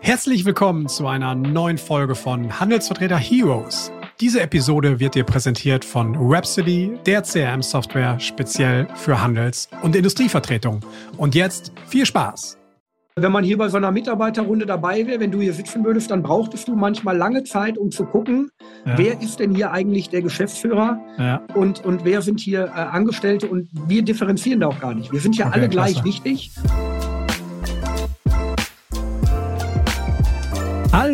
Herzlich willkommen zu einer neuen Folge von Handelsvertreter Heroes. Diese Episode wird dir präsentiert von Rhapsody, der CRM-Software speziell für Handels- und Industrievertretung. Und jetzt viel Spaß! Wenn man hier bei so einer Mitarbeiterrunde dabei wäre, wenn du hier sitzen würdest, dann brauchtest du manchmal lange Zeit, um zu gucken, ja. wer ist denn hier eigentlich der Geschäftsführer ja. und, und wer sind hier äh, Angestellte und wir differenzieren da auch gar nicht. Wir sind ja okay, alle gleich klasse. wichtig.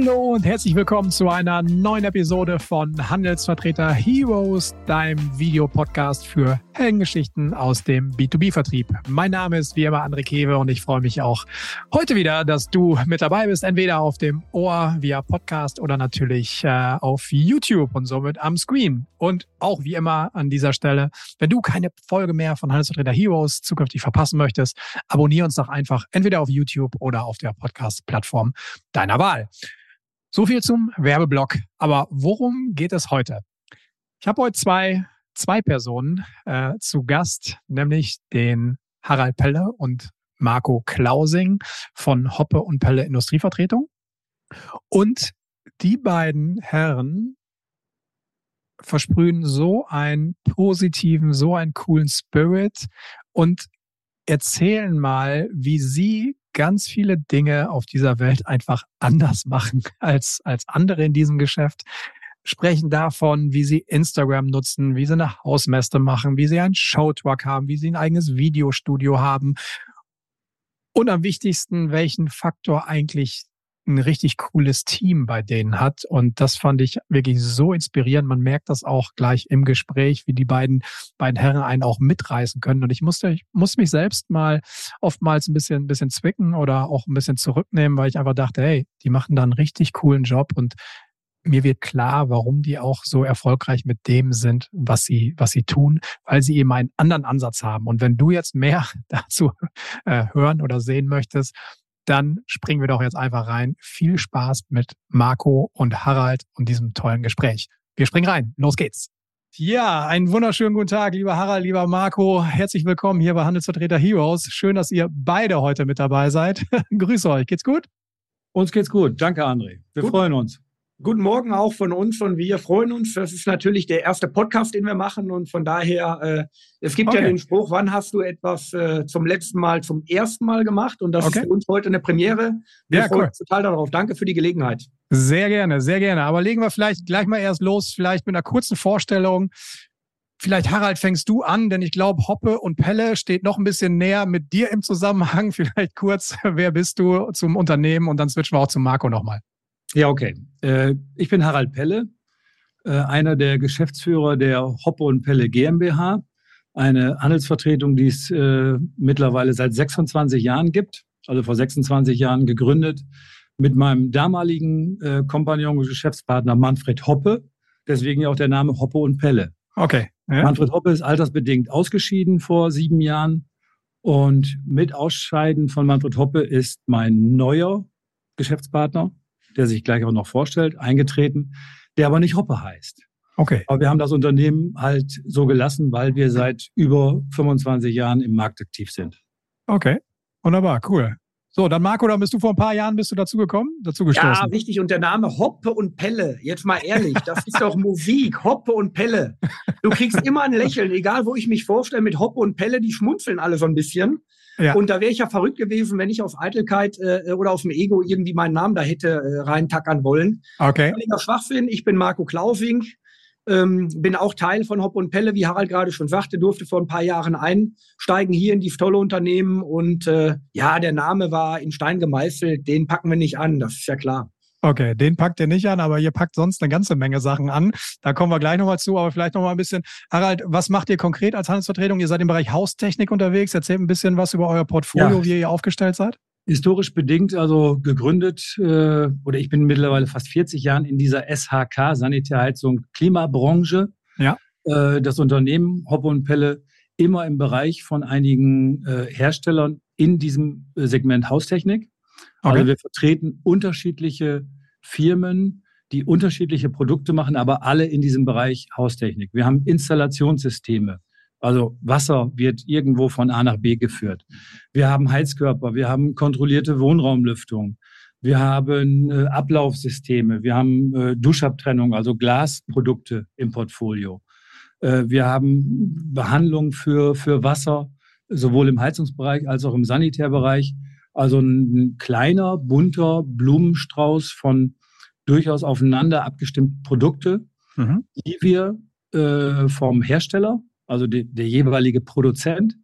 Hallo und herzlich willkommen zu einer neuen Episode von Handelsvertreter Heroes, deinem Videopodcast für Heldengeschichten aus dem B2B-Vertrieb. Mein Name ist wie immer André Kewe und ich freue mich auch heute wieder, dass du mit dabei bist, entweder auf dem Ohr via Podcast oder natürlich äh, auf YouTube und somit am Screen. Und auch wie immer an dieser Stelle, wenn du keine Folge mehr von Handelsvertreter Heroes zukünftig verpassen möchtest, abonniere uns doch einfach entweder auf YouTube oder auf der Podcast-Plattform deiner Wahl. So viel zum Werbeblock. Aber worum geht es heute? Ich habe heute zwei, zwei Personen äh, zu Gast, nämlich den Harald Pelle und Marco Klausing von Hoppe und Pelle Industrievertretung. Und die beiden Herren versprühen so einen positiven, so einen coolen Spirit und erzählen mal, wie sie ganz viele Dinge auf dieser Welt einfach anders machen als, als andere in diesem Geschäft. Sprechen davon, wie sie Instagram nutzen, wie sie eine Hausmesse machen, wie sie einen Showtruck haben, wie sie ein eigenes Videostudio haben. Und am wichtigsten, welchen Faktor eigentlich ein richtig cooles Team bei denen hat. Und das fand ich wirklich so inspirierend. Man merkt das auch gleich im Gespräch, wie die beiden, beiden Herren einen auch mitreißen können. Und ich musste, ich musste mich selbst mal oftmals ein bisschen, ein bisschen zwicken oder auch ein bisschen zurücknehmen, weil ich einfach dachte, hey, die machen da einen richtig coolen Job und mir wird klar, warum die auch so erfolgreich mit dem sind, was sie, was sie tun, weil sie eben einen anderen Ansatz haben. Und wenn du jetzt mehr dazu äh, hören oder sehen möchtest, dann springen wir doch jetzt einfach rein. Viel Spaß mit Marco und Harald und diesem tollen Gespräch. Wir springen rein. Los geht's. Ja, einen wunderschönen guten Tag, lieber Harald, lieber Marco. Herzlich willkommen hier bei Handelsvertreter Heroes. Schön, dass ihr beide heute mit dabei seid. Grüße euch. Geht's gut? Uns geht's gut. Danke, André. Wir gut. freuen uns. Guten Morgen auch von uns und wir freuen uns. Das ist natürlich der erste Podcast, den wir machen und von daher, äh, es gibt okay. ja den Spruch, wann hast du etwas äh, zum letzten Mal, zum ersten Mal gemacht und das okay. ist für uns heute eine Premiere. Wir ja, freuen cool. uns total darauf. Danke für die Gelegenheit. Sehr gerne, sehr gerne. Aber legen wir vielleicht gleich mal erst los, vielleicht mit einer kurzen Vorstellung. Vielleicht, Harald, fängst du an, denn ich glaube, Hoppe und Pelle steht noch ein bisschen näher mit dir im Zusammenhang. Vielleicht kurz, wer bist du zum Unternehmen und dann switchen wir auch zu Marco nochmal. Ja, okay. Äh, ich bin Harald Pelle, äh, einer der Geschäftsführer der Hoppe und Pelle GmbH, eine Handelsvertretung, die es äh, mittlerweile seit 26 Jahren gibt, also vor 26 Jahren gegründet, mit meinem damaligen Kompagnon und Geschäftspartner Manfred Hoppe, deswegen ja auch der Name Hoppe und Pelle. Okay. Ja. Manfred Hoppe ist altersbedingt ausgeschieden vor sieben Jahren und mit Ausscheiden von Manfred Hoppe ist mein neuer Geschäftspartner, der sich gleich auch noch vorstellt, eingetreten, der aber nicht Hoppe heißt. Okay. Aber wir haben das Unternehmen halt so gelassen, weil wir seit über 25 Jahren im Markt aktiv sind. Okay. Wunderbar, cool. So, dann Marco, dann bist du vor ein paar Jahren bist du dazu gekommen, dazu gestoßen. Ja, richtig. Und der Name Hoppe und Pelle. Jetzt mal ehrlich, das ist doch Musik. Hoppe und Pelle. Du kriegst immer ein Lächeln, egal wo ich mich vorstelle mit Hoppe und Pelle, die schmunzeln alle so ein bisschen. Ja. Und da wäre ich ja verrückt gewesen, wenn ich auf Eitelkeit äh, oder auf dem Ego irgendwie meinen Namen da hätte äh, reintackern wollen. Okay. Völliger Schwachsinn. Ich bin Marco Klausing, ähm, bin auch Teil von Hopp und Pelle, wie Harald gerade schon sagte, durfte vor ein paar Jahren einsteigen hier in die tolle Unternehmen. Und äh, ja, der Name war in Stein gemeißelt, den packen wir nicht an, das ist ja klar. Okay, den packt ihr nicht an, aber ihr packt sonst eine ganze Menge Sachen an. Da kommen wir gleich nochmal zu, aber vielleicht nochmal ein bisschen. Harald, was macht ihr konkret als Handelsvertretung? Ihr seid im Bereich Haustechnik unterwegs. Erzählt ein bisschen was über euer Portfolio, ja. wie ihr aufgestellt seid. Historisch bedingt, also gegründet, äh, oder ich bin mittlerweile fast 40 Jahren in dieser SHK, Sanitärheizung, Klimabranche. Ja. Äh, das Unternehmen Hoppe und Pelle immer im Bereich von einigen äh, Herstellern in diesem äh, Segment Haustechnik. Also okay. Also wir vertreten unterschiedliche Firmen, die unterschiedliche Produkte machen, aber alle in diesem Bereich Haustechnik. Wir haben Installationssysteme. Also Wasser wird irgendwo von A nach B geführt. Wir haben Heizkörper, wir haben kontrollierte Wohnraumlüftung. Wir haben äh, Ablaufsysteme, wir haben äh, Duschabtrennung, also Glasprodukte im Portfolio. Äh, wir haben Behandlung für, für Wasser, sowohl im Heizungsbereich als auch im Sanitärbereich. Also ein kleiner, bunter Blumenstrauß von durchaus aufeinander abgestimmten Produkte, mhm. die wir äh, vom Hersteller, also de, der jeweilige Produzent,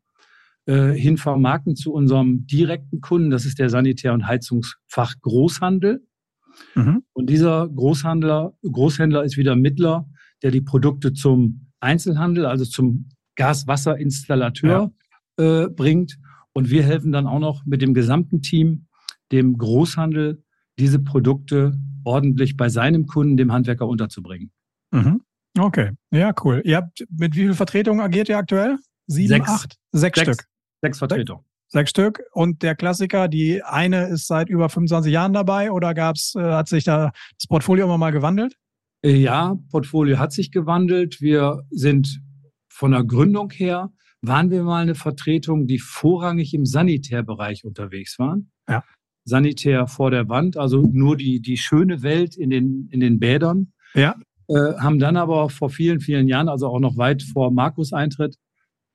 äh, hin vermarkten zu unserem direkten Kunden. Das ist der Sanitär- und Heizungsfach Großhandel. Mhm. Und dieser Großhandler, Großhändler ist wieder Mittler, der die Produkte zum Einzelhandel, also zum Gas-Wasser-Installateur ja. äh, bringt. Und wir helfen dann auch noch mit dem gesamten Team, dem Großhandel, diese Produkte ordentlich bei seinem Kunden, dem Handwerker, unterzubringen. Mhm. Okay, ja, cool. Ihr habt mit wie viel Vertretungen agiert ihr aktuell? Sieben, sechs, acht? Sechs, sechs Stück. Sechs Vertretungen. Sechs Stück. Und der Klassiker, die eine ist seit über 25 Jahren dabei oder gab's, äh, hat sich da das Portfolio immer mal gewandelt? Äh, ja, Portfolio hat sich gewandelt. Wir sind von der Gründung her, waren wir mal eine Vertretung, die vorrangig im Sanitärbereich unterwegs waren. Ja. Sanitär vor der Wand, also nur die, die schöne Welt in den, in den Bädern. Ja. Äh, haben dann aber vor vielen, vielen Jahren, also auch noch weit vor Markus Eintritt,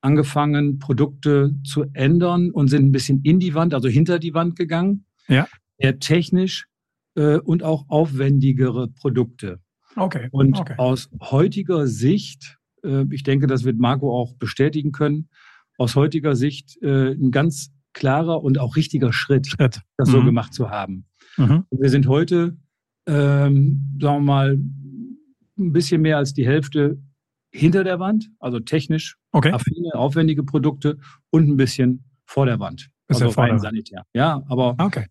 angefangen, Produkte zu ändern und sind ein bisschen in die Wand, also hinter die Wand gegangen. Ja. Eher technisch äh, und auch aufwendigere Produkte. Okay. Und okay. aus heutiger Sicht, ich denke, das wird Marco auch bestätigen können, aus heutiger Sicht äh, ein ganz klarer und auch richtiger Schritt, Schritt. das mhm. so gemacht zu haben. Mhm. Wir sind heute, ähm, sagen wir mal, ein bisschen mehr als die Hälfte hinter der Wand, also technisch okay. affine, aufwendige Produkte und ein bisschen vor der Wand. Ist also rein sanitär. Ja, aber okay.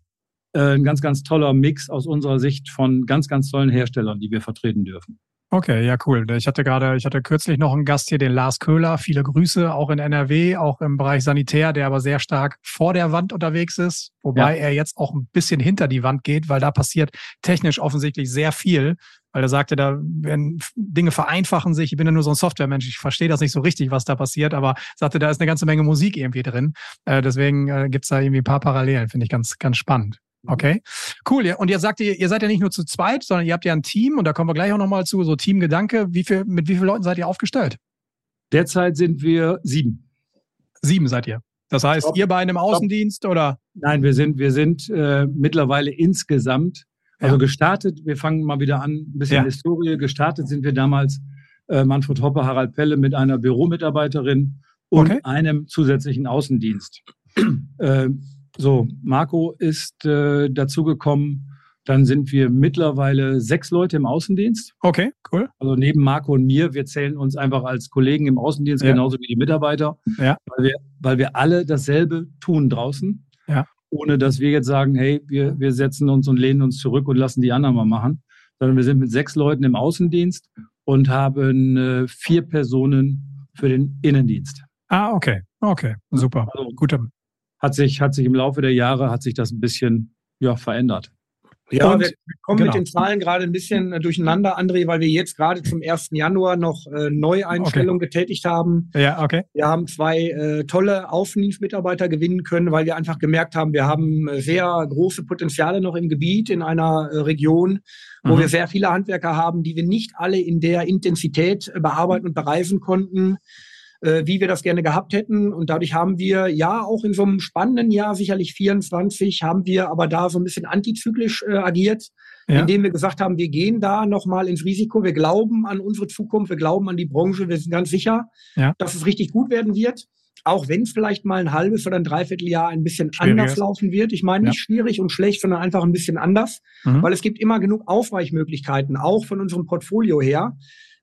äh, ein ganz, ganz toller Mix aus unserer Sicht von ganz, ganz tollen Herstellern, die wir vertreten dürfen. Okay, ja, cool. Ich hatte gerade, ich hatte kürzlich noch einen Gast hier, den Lars Köhler. Viele Grüße, auch in NRW, auch im Bereich Sanitär, der aber sehr stark vor der Wand unterwegs ist, wobei ja. er jetzt auch ein bisschen hinter die Wand geht, weil da passiert technisch offensichtlich sehr viel. Weil er sagte, da werden Dinge vereinfachen sich. Ich bin ja nur so ein Softwaremensch, ich verstehe das nicht so richtig, was da passiert, aber sagte, da ist eine ganze Menge Musik irgendwie drin. Äh, deswegen äh, gibt's da irgendwie ein paar Parallelen, finde ich ganz, ganz spannend. Mhm. Okay, cool. Ja. Und ihr sagt, ihr, ihr seid ja nicht nur zu zweit, sondern ihr habt ja ein Team und da kommen wir gleich auch nochmal zu, so Teamgedanke. Wie viel, mit wie vielen Leuten seid ihr aufgestellt? Derzeit sind wir sieben. Sieben seid ihr. Das heißt, Stop. ihr beide im Außendienst oder? Nein, wir sind, wir sind äh, mittlerweile insgesamt also ja. gestartet, wir fangen mal wieder an, ein bisschen ja. Historie. Gestartet sind wir damals äh, Manfred Hoppe, Harald Pelle mit einer Büromitarbeiterin und okay. einem zusätzlichen Außendienst. äh, so, Marco ist äh, dazugekommen. Dann sind wir mittlerweile sechs Leute im Außendienst. Okay, cool. Also neben Marco und mir, wir zählen uns einfach als Kollegen im Außendienst, ja. genauso wie die Mitarbeiter, ja. weil, wir, weil wir alle dasselbe tun draußen. Ja ohne dass wir jetzt sagen, hey, wir, wir setzen uns und lehnen uns zurück und lassen die anderen mal machen, sondern wir sind mit sechs Leuten im Außendienst und haben äh, vier Personen für den Innendienst. Ah, okay, okay, super, also, gut. Hat sich, hat sich im Laufe der Jahre hat sich das ein bisschen ja, verändert. Ja, und, wir kommen genau. mit den Zahlen gerade ein bisschen äh, durcheinander, André, weil wir jetzt gerade zum 1. Januar noch äh, Neueinstellungen okay. getätigt haben. Ja, okay. Wir haben zwei äh, tolle Außendienstmitarbeiter gewinnen können, weil wir einfach gemerkt haben, wir haben äh, sehr große Potenziale noch im Gebiet, in einer äh, Region, wo mhm. wir sehr viele Handwerker haben, die wir nicht alle in der Intensität äh, bearbeiten und bereisen konnten äh, wie wir das gerne gehabt hätten. Und dadurch haben wir ja auch in so einem spannenden Jahr, sicherlich 24, haben wir aber da so ein bisschen antizyklisch äh, agiert, ja. indem wir gesagt haben, wir gehen da nochmal ins Risiko. Wir glauben an unsere Zukunft, wir glauben an die Branche, wir sind ganz sicher, ja. dass es richtig gut werden wird. Auch wenn es vielleicht mal ein halbes oder ein Dreivierteljahr ein bisschen schwierig anders laufen wird. Ich meine nicht ja. schwierig und schlecht, sondern einfach ein bisschen anders, mhm. weil es gibt immer genug Aufweichmöglichkeiten, auch von unserem Portfolio her.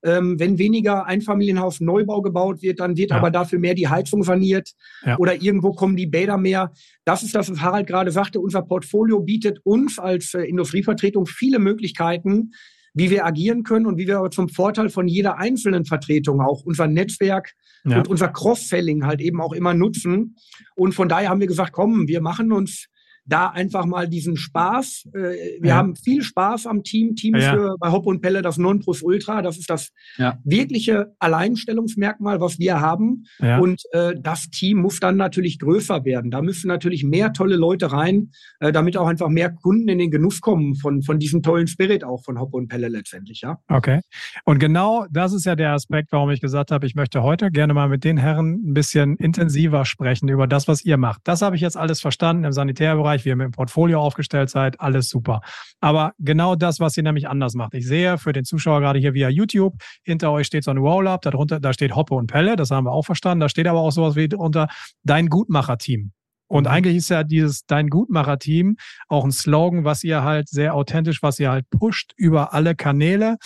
Ähm, wenn weniger Einfamilienhaus Neubau gebaut wird, dann wird ja. aber dafür mehr die Heizung saniert ja. oder irgendwo kommen die Bäder mehr. Das ist das, was Harald gerade sagte. Unser Portfolio bietet uns als äh, Industrievertretung viele Möglichkeiten, wie wir agieren können und wie wir aber zum Vorteil von jeder einzelnen Vertretung auch unser Netzwerk ja. und unser Cross-Selling halt eben auch immer nutzen. Und von daher haben wir gesagt, komm, wir machen uns da einfach mal diesen Spaß. Äh, wir ja. haben viel Spaß am Team. Team ist für, bei Hopp und Pelle das Nonplusultra. Das ist das ja. wirkliche Alleinstellungsmerkmal, was wir haben. Ja. Und äh, das Team muss dann natürlich größer werden. Da müssen natürlich mehr tolle Leute rein, äh, damit auch einfach mehr Kunden in den Genuss kommen von, von diesem tollen Spirit auch von Hopp und Pelle letztendlich. Ja. Okay. Und genau das ist ja der Aspekt, warum ich gesagt habe, ich möchte heute gerne mal mit den Herren ein bisschen intensiver sprechen über das, was ihr macht. Das habe ich jetzt alles verstanden im Sanitärbereich, wie ihr mit dem Portfolio aufgestellt seid, alles super. Aber genau das, was ihr nämlich anders macht. Ich sehe für den Zuschauer gerade hier via YouTube, hinter euch steht so ein Roll-Up, darunter, da steht Hoppe und Pelle, das haben wir auch verstanden. Da steht aber auch sowas wie unter dein Gutmacher-Team. Und mhm. eigentlich ist ja dieses Dein Gutmacher-Team auch ein Slogan, was ihr halt sehr authentisch, was ihr halt pusht über alle Kanäle.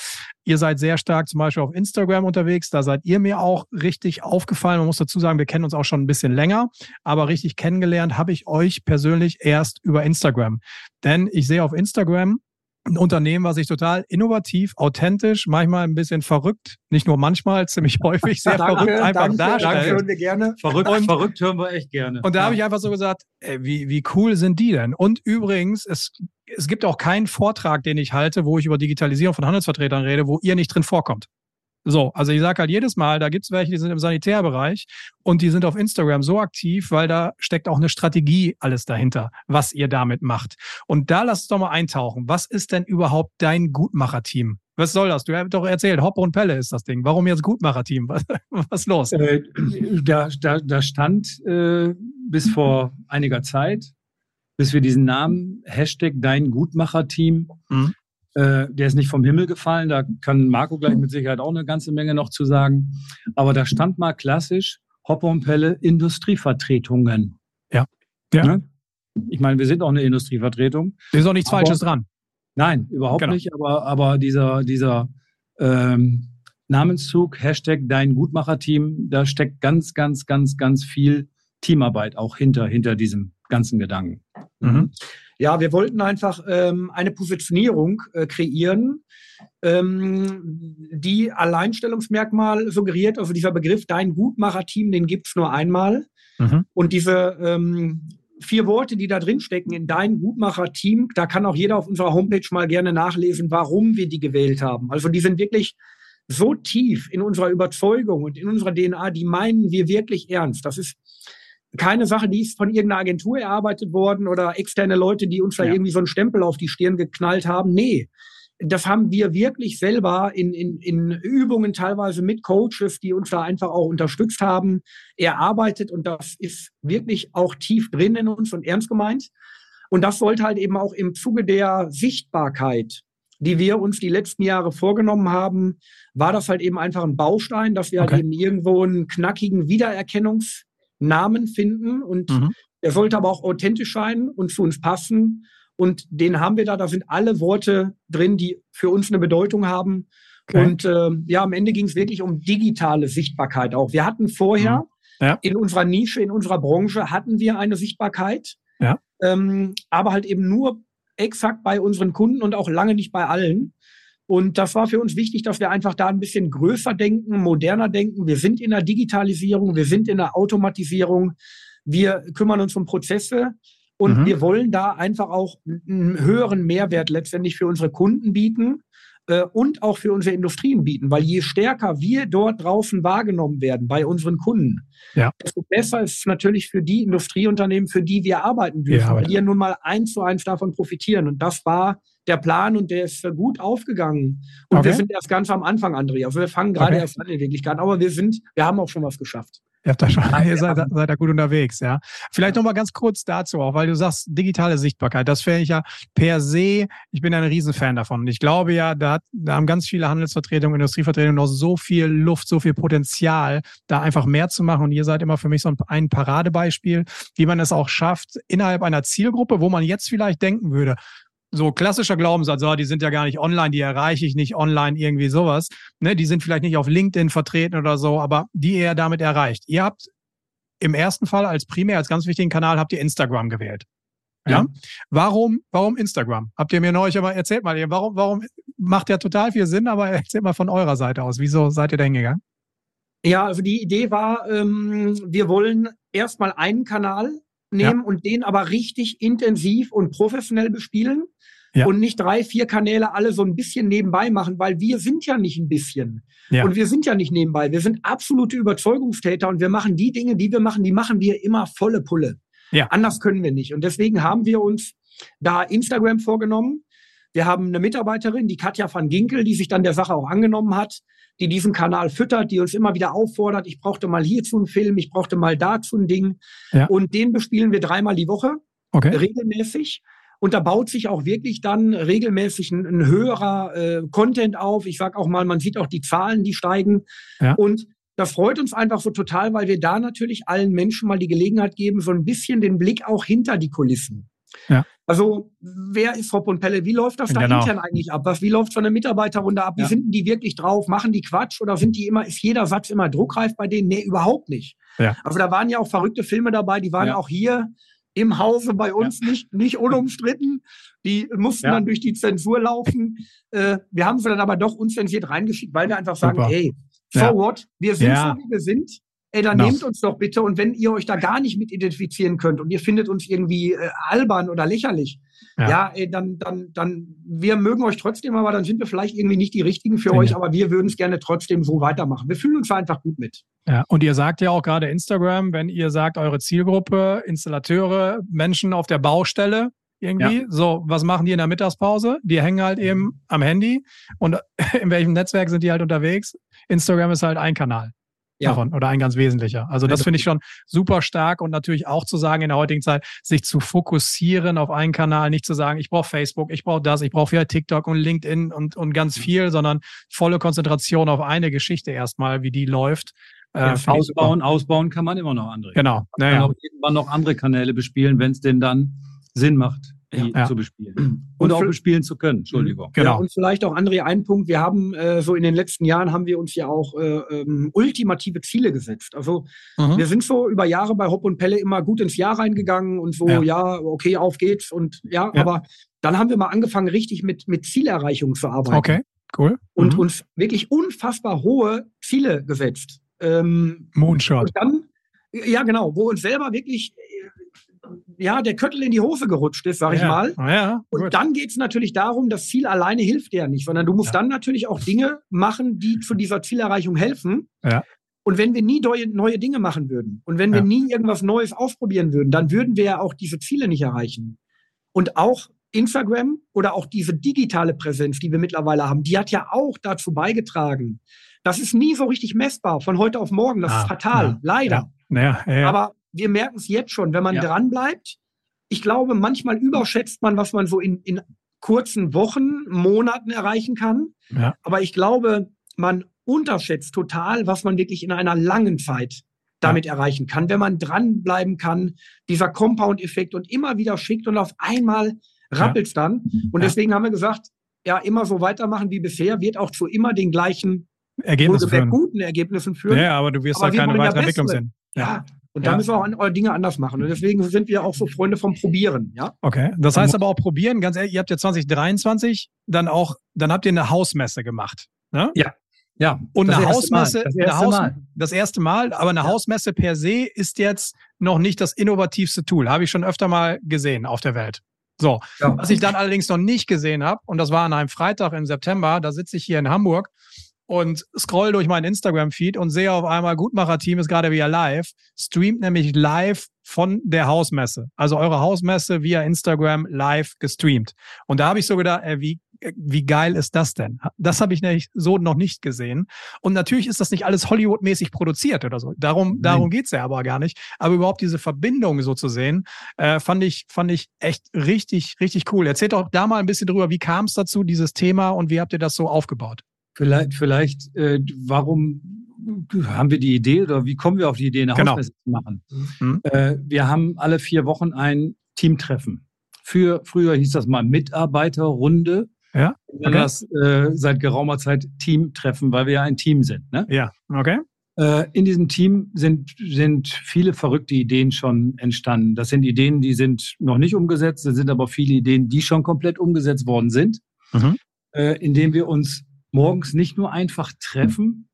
Ihr seid sehr stark zum Beispiel auf Instagram unterwegs. Da seid ihr mir auch richtig aufgefallen. Man muss dazu sagen, wir kennen uns auch schon ein bisschen länger, aber richtig kennengelernt habe ich euch persönlich erst über Instagram. Denn ich sehe auf Instagram, ein Unternehmen, was sich total innovativ, authentisch, manchmal ein bisschen verrückt, nicht nur manchmal, ziemlich häufig sehr danke, verrückt einfach danke, darstellt. Danke, hören wir gerne. Verrückt, und, verrückt hören wir echt gerne. Und da ja. habe ich einfach so gesagt, ey, wie, wie cool sind die denn? Und übrigens, es, es gibt auch keinen Vortrag, den ich halte, wo ich über Digitalisierung von Handelsvertretern rede, wo ihr nicht drin vorkommt. So, also ich sage halt jedes Mal, da gibt's welche, die sind im Sanitärbereich und die sind auf Instagram so aktiv, weil da steckt auch eine Strategie alles dahinter, was ihr damit macht. Und da lasst uns doch mal eintauchen. Was ist denn überhaupt dein Gutmacher-Team? Was soll das? Du hast doch erzählt, Hoppe und Pelle ist das Ding. Warum jetzt Gutmacher-Team? Was, was los? Äh, da, da, da stand äh, bis vor einiger Zeit, bis wir diesen Namen, Hashtag Dein Gutmacher-Team, mhm. Äh, der ist nicht vom Himmel gefallen, da kann Marco gleich mit Sicherheit auch eine ganze Menge noch zu sagen. Aber da stand mal klassisch Hoppe und Pelle Industrievertretungen. Ja. ja. Ne? Ich meine, wir sind auch eine Industrievertretung. Da ist auch nichts aber, Falsches dran. Nein, überhaupt genau. nicht. Aber, aber dieser, dieser ähm, Namenszug, Hashtag Dein Gutmacher-Team, da steckt ganz, ganz, ganz, ganz viel Teamarbeit auch hinter, hinter diesem ganzen Gedanken. Mhm. Ja, wir wollten einfach ähm, eine Positionierung äh, kreieren, ähm, die Alleinstellungsmerkmal suggeriert. Also dieser Begriff, dein Gutmacher-Team, den gibt's nur einmal. Mhm. Und diese ähm, vier Worte, die da drin stecken in dein Gutmacher-Team, da kann auch jeder auf unserer Homepage mal gerne nachlesen, warum wir die gewählt haben. Also die sind wirklich so tief in unserer Überzeugung und in unserer DNA, die meinen wir wirklich ernst. Das ist keine Sache, die ist von irgendeiner Agentur erarbeitet worden oder externe Leute, die uns da ja. irgendwie so einen Stempel auf die Stirn geknallt haben. Nee, das haben wir wirklich selber in, in, in Übungen teilweise mit Coaches, die uns da einfach auch unterstützt haben, erarbeitet. Und das ist wirklich auch tief drin in uns und ernst gemeint. Und das sollte halt eben auch im Zuge der Sichtbarkeit, die wir uns die letzten Jahre vorgenommen haben, war das halt eben einfach ein Baustein, dass wir halt okay. halt eben irgendwo einen knackigen Wiedererkennungs- Namen finden und mhm. er sollte aber auch authentisch sein und zu uns passen. Und den haben wir da. Da sind alle Worte drin, die für uns eine Bedeutung haben. Okay. Und äh, ja, am Ende ging es wirklich um digitale Sichtbarkeit auch. Wir hatten vorher mhm. ja. in unserer Nische, in unserer Branche, hatten wir eine Sichtbarkeit. Ja. Ähm, aber halt eben nur exakt bei unseren Kunden und auch lange nicht bei allen. Und das war für uns wichtig, dass wir einfach da ein bisschen größer denken, moderner denken. Wir sind in der Digitalisierung, wir sind in der Automatisierung, wir kümmern uns um Prozesse und mhm. wir wollen da einfach auch einen höheren Mehrwert letztendlich für unsere Kunden bieten äh, und auch für unsere Industrien bieten, weil je stärker wir dort draußen wahrgenommen werden bei unseren Kunden, ja. desto besser ist es natürlich für die Industrieunternehmen, für die wir arbeiten dürfen, ja, weil die ja nun mal eins zu eins davon profitieren. Und das war der Plan und der ist gut aufgegangen. Und okay. wir sind erst ganz am Anfang, Andrea. Also wir fangen gerade okay. erst an in Wirklichkeit, aber wir sind, wir haben auch schon was geschafft. Ihr habt da schon, ihr seid, seid da gut unterwegs, ja. Vielleicht noch mal ganz kurz dazu auch, weil du sagst, digitale Sichtbarkeit, das fände ich ja per se, ich bin ein Riesenfan davon. Und ich glaube ja, da, da haben ganz viele Handelsvertretungen, Industrievertretungen noch so viel Luft, so viel Potenzial, da einfach mehr zu machen. Und ihr seid immer für mich so ein Paradebeispiel, wie man es auch schafft, innerhalb einer Zielgruppe, wo man jetzt vielleicht denken würde, so klassischer Glaubenssatz, oh, die sind ja gar nicht online, die erreiche ich nicht online, irgendwie sowas. Ne, die sind vielleicht nicht auf LinkedIn vertreten oder so, aber die ihr damit erreicht. Ihr habt im ersten Fall als primär, als ganz wichtigen Kanal, habt ihr Instagram gewählt. Ja. ja. Warum, warum Instagram? Habt ihr mir neulich aber erzählt mal, warum, warum macht ja total viel Sinn, aber erzählt mal von eurer Seite aus. Wieso seid ihr da hingegangen? Ja, also die Idee war, ähm, wir wollen erstmal einen Kanal nehmen ja. und den aber richtig intensiv und professionell bespielen. Ja. Und nicht drei, vier Kanäle alle so ein bisschen nebenbei machen, weil wir sind ja nicht ein bisschen. Ja. Und wir sind ja nicht nebenbei. Wir sind absolute Überzeugungstäter und wir machen die Dinge, die wir machen, die machen wir immer volle Pulle. Ja. Anders können wir nicht. Und deswegen haben wir uns da Instagram vorgenommen. Wir haben eine Mitarbeiterin, die Katja van Ginkel, die sich dann der Sache auch angenommen hat, die diesen Kanal füttert, die uns immer wieder auffordert, ich brauchte mal hierzu einen Film, ich brauchte mal dazu ein Ding. Ja. Und den bespielen wir dreimal die Woche, okay. regelmäßig. Und da baut sich auch wirklich dann regelmäßig ein, ein höherer äh, Content auf. Ich sage auch mal, man sieht auch die Zahlen, die steigen. Ja. Und das freut uns einfach so total, weil wir da natürlich allen Menschen mal die Gelegenheit geben, so ein bisschen den Blick auch hinter die Kulissen. Ja. Also, wer ist Hop und Pelle? Wie läuft das da genau. intern eigentlich ab? Was, wie läuft von der Mitarbeiterrunde ab? Wie ja. sind die wirklich drauf? Machen die Quatsch oder sind die immer, ist jeder Satz immer druckreif bei denen? Nee, überhaupt nicht. Ja. Also, da waren ja auch verrückte Filme dabei, die waren ja. auch hier im Hause bei uns ja. nicht, nicht unumstritten. Die mussten ja. dann durch die Zensur laufen. Äh, wir haben sie dann aber doch unzensiert reingeschickt, weil wir einfach sagen, Super. hey, so what? Wir sind so, wie wir sind. Ey, dann no. nehmt uns doch bitte. Und wenn ihr euch da gar nicht mit identifizieren könnt und ihr findet uns irgendwie äh, albern oder lächerlich, ja, ja ey, dann, dann, dann, wir mögen euch trotzdem, aber dann sind wir vielleicht irgendwie nicht die richtigen für Dinge. euch, aber wir würden es gerne trotzdem so weitermachen. Wir fühlen uns einfach gut mit. Ja, und ihr sagt ja auch gerade Instagram, wenn ihr sagt, eure Zielgruppe, Installateure, Menschen auf der Baustelle, irgendwie. Ja. So, was machen die in der Mittagspause? Die hängen halt eben am Handy. Und in welchem Netzwerk sind die halt unterwegs? Instagram ist halt ein Kanal ja. davon oder ein ganz wesentlicher. Also das finde ich schon super stark und natürlich auch zu sagen in der heutigen Zeit, sich zu fokussieren auf einen Kanal, nicht zu sagen, ich brauche Facebook, ich brauche das, ich brauche wieder TikTok und LinkedIn und, und ganz mhm. viel, sondern volle Konzentration auf eine Geschichte erstmal, wie die läuft. Äh, ja, ausbauen, ausbauen kann man immer noch andere. Genau. Man kann auch irgendwann noch andere Kanäle bespielen, wenn es denn dann Sinn macht die ja. zu bespielen. Und, und auch bespielen zu können, Entschuldigung. Mhm. Genau. Ja, und vielleicht auch, André, ein Punkt. Wir haben äh, so in den letzten Jahren haben wir uns ja auch äh, ähm, ultimative Ziele gesetzt. Also mhm. wir sind so über Jahre bei Hopp und Pelle immer gut ins Jahr reingegangen und so, ja, ja okay, auf geht's. Und ja, aber dann haben wir mal angefangen, richtig mit, mit Zielerreichung zu arbeiten. Okay, cool. Und mhm. uns wirklich unfassbar hohe Ziele gesetzt. Ähm, Moonshot. Und dann, ja, genau, wo uns selber wirklich ja, der Köttel in die Hose gerutscht ist, sag ja. ich mal. Ja, und gut. dann geht es natürlich darum, das Ziel alleine hilft dir ja nicht, sondern du musst dann natürlich auch Dinge machen, die zu dieser Zielerreichung helfen. Ja. Und wenn wir nie neue, neue Dinge machen würden und wenn wir nie irgendwas Neues ausprobieren würden, dann würden wir ja auch diese Ziele nicht erreichen. Und auch Instagram oder auch diese digitale Präsenz, die wir mittlerweile haben, die hat ja auch dazu beigetragen. Das ist nie so richtig messbar von heute auf morgen. Das ah, ist fatal, leider. Ja. Ja, Aber wir merken es jetzt schon, wenn man ja. dran bleibt. Ich glaube, manchmal überschätzt man, was man so in, in kurzen Wochen, Monaten erreichen kann. Ja. Aber ich glaube, man unterschätzt total, was man wirklich in einer langen Zeit damit ja. erreichen kann, wenn man dranbleiben kann, dieser Compound-Effekt und immer wieder schickt und auf einmal rappelt es dann. Und deswegen haben wir gesagt, ja, immer so weitermachen wie bisher, wird auch zu immer den gleichen Ergebnissen führen. guten Ergebnissen führen. Ja, aber du wirst aber da keine weitere Entwicklung sehen. Ja. Und da müssen wir auch Dinge anders machen. Und deswegen sind wir auch so Freunde vom Probieren. Ja? Okay. Das heißt aber auch probieren, ganz ehrlich, ihr habt ja 2023 dann auch, dann habt ihr eine Hausmesse gemacht. Ne? Ja. Ja. Und das eine Hausmesse, das erste, Haus, Mal. das erste Mal, aber eine ja. Hausmesse per se ist jetzt noch nicht das innovativste Tool. Habe ich schon öfter mal gesehen auf der Welt. So, ja. was ich dann allerdings noch nicht gesehen habe, und das war an einem Freitag im September, da sitze ich hier in Hamburg und scroll durch meinen Instagram-Feed und sehe auf einmal, Gutmacher-Team ist gerade wieder live, streamt nämlich live von der Hausmesse. Also eure Hausmesse via Instagram live gestreamt. Und da habe ich so gedacht, ey, wie, wie geil ist das denn? Das habe ich nämlich so noch nicht gesehen. Und natürlich ist das nicht alles Hollywood-mäßig produziert oder so. Darum, Nein. darum geht's ja aber gar nicht. Aber überhaupt diese Verbindung so zu sehen, äh, fand, ich, fand ich echt richtig, richtig cool. Erzählt doch da mal ein bisschen drüber, wie kam es dazu, dieses Thema und wie habt ihr das so aufgebaut? Vielleicht, vielleicht äh, warum haben wir die Idee oder wie kommen wir auf die Idee, eine genau. Hausmesse zu machen? Mhm. Äh, wir haben alle vier Wochen ein Teamtreffen. Für, früher hieß das mal Mitarbeiterrunde. Ja. Okay. Das äh, seit geraumer Zeit Teamtreffen, weil wir ja ein Team sind. Ne? Ja, okay. Äh, in diesem Team sind, sind viele verrückte Ideen schon entstanden. Das sind Ideen, die sind noch nicht umgesetzt, es sind aber viele Ideen, die schon komplett umgesetzt worden sind, mhm. äh, indem wir uns morgens nicht nur einfach treffen,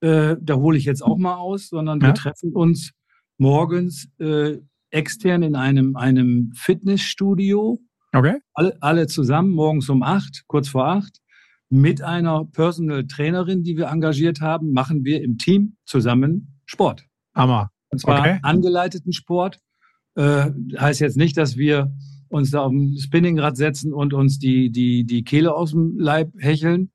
äh, da hole ich jetzt auch mal aus, sondern ja. wir treffen uns morgens äh, extern in einem, einem Fitnessstudio. Okay. Alle, alle zusammen morgens um acht, kurz vor acht. Mit einer Personal Trainerin, die wir engagiert haben, machen wir im Team zusammen Sport. Hammer. Und zwar okay. angeleiteten Sport. Äh, heißt jetzt nicht, dass wir uns da auf dem Spinningrad setzen und uns die, die, die Kehle aus dem Leib hecheln,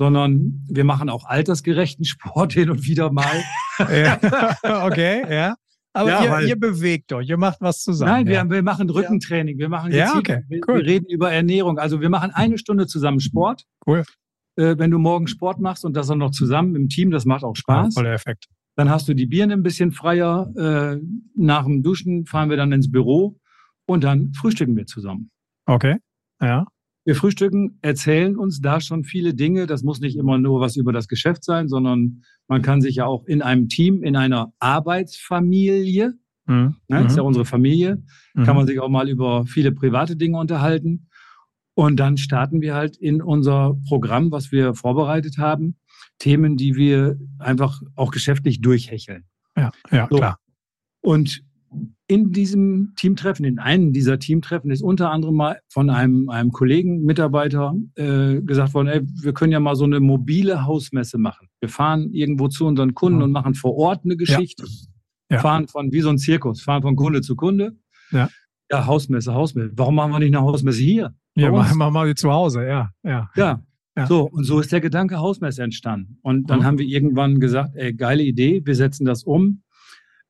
sondern wir machen auch altersgerechten Sport hin und wieder mal. ja. okay, ja. Aber ja, ihr, weil, ihr, bewegt euch, ihr macht was zusammen. Nein, ja. wir, wir, machen Rückentraining, wir machen ja, okay, wir, cool. wir, reden über Ernährung. Also wir machen eine Stunde zusammen Sport. Cool. Äh, wenn du morgen Sport machst und das dann noch zusammen im Team, das macht auch Spaß. Ja, voller Effekt. Dann hast du die Birne ein bisschen freier. Äh, nach dem Duschen fahren wir dann ins Büro und dann frühstücken wir zusammen. Okay, ja. Wir frühstücken, erzählen uns da schon viele Dinge. Das muss nicht immer nur was über das Geschäft sein, sondern man kann sich ja auch in einem Team, in einer Arbeitsfamilie, mhm. ne, ist ja mhm. unsere Familie, mhm. kann man sich auch mal über viele private Dinge unterhalten. Und dann starten wir halt in unser Programm, was wir vorbereitet haben, Themen, die wir einfach auch geschäftlich durchhecheln. Ja, ja, so. klar. Und in diesem Teamtreffen, in einem dieser Teamtreffen ist unter anderem mal von einem, einem Kollegen, Mitarbeiter äh, gesagt worden, ey, wir können ja mal so eine mobile Hausmesse machen. Wir fahren irgendwo zu unseren Kunden mhm. und machen vor Ort eine Geschichte. Ja. Ja. Fahren von, wie so ein Zirkus, fahren von Kunde zu Kunde. Ja. Ja, Hausmesse, Hausmesse. Warum machen wir nicht eine Hausmesse hier? Ja, machen wir mal zu Hause, ja. Ja. ja. Ja. So, und so ist der Gedanke Hausmesse entstanden. Und dann haben wir irgendwann gesagt, ey, geile Idee, wir setzen das um.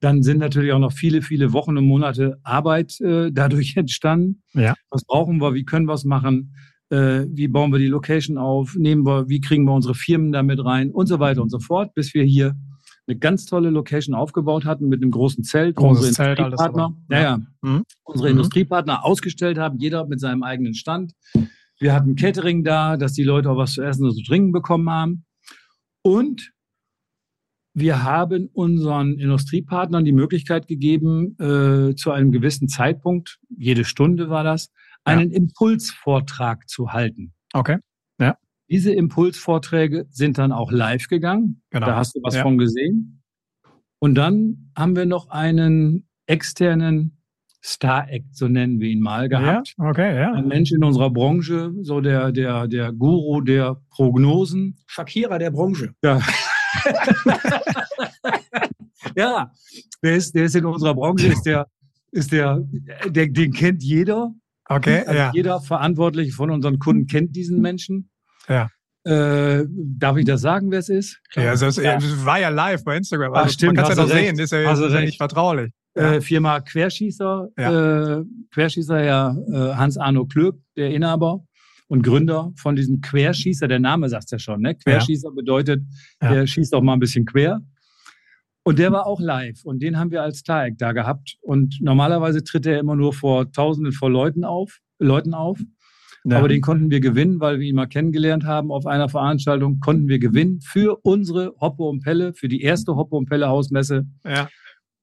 Dann sind natürlich auch noch viele, viele Wochen und Monate Arbeit äh, dadurch entstanden. Ja. Was brauchen wir? Wie können wir es machen? Äh, wie bauen wir die Location auf? Nehmen wir, wie kriegen wir unsere Firmen damit rein? Und so weiter und so fort, bis wir hier eine ganz tolle Location aufgebaut hatten mit einem großen Zelt. Großes unsere Zelt, Industriepartner, ja, ja. Mhm. unsere mhm. Industriepartner ausgestellt haben, jeder mit seinem eigenen Stand. Wir hatten Catering da, dass die Leute auch was zu essen und zu trinken bekommen haben. Und wir haben unseren Industriepartnern die Möglichkeit gegeben, äh, zu einem gewissen Zeitpunkt, jede Stunde war das, einen ja. Impulsvortrag zu halten. Okay. Ja. Diese Impulsvorträge sind dann auch live gegangen. Genau. Da hast du was ja. von gesehen. Und dann haben wir noch einen externen Star-Act, so nennen wir ihn mal, gehabt. Ja, okay, ja. Ein Mensch in unserer Branche, so der, der, der Guru der Prognosen. Shakira der Branche. Ja. ja, der ist, der ist in unserer Branche, ist der, ist der, der den kennt jeder. Okay, also ja. Jeder Verantwortliche von unseren Kunden kennt diesen Menschen. Ja. Äh, darf ich das sagen, wer es ist? Ja, das, ja. war ja live bei Instagram. Also Ach, stimmt, man kann es ja noch sehen, ist ja, ist ja nicht vertraulich. Äh, Firma Querschießer, ja. Äh, Querschießer ja äh, Hans-Arno Klöb, der Inhaber und Gründer von diesem Querschießer. Der Name sagt ja schon, ne? Querschießer ja. bedeutet, ja. der schießt auch mal ein bisschen quer. Und der war auch live und den haben wir als Tarek da gehabt. Und normalerweise tritt er immer nur vor Tausenden von Leuten auf, Leuten auf. Ja. Aber den konnten wir gewinnen, weil wir ihn mal kennengelernt haben auf einer Veranstaltung, konnten wir gewinnen für unsere Hoppe und Pelle, für die erste Hoppe und Pelle Hausmesse. Ja.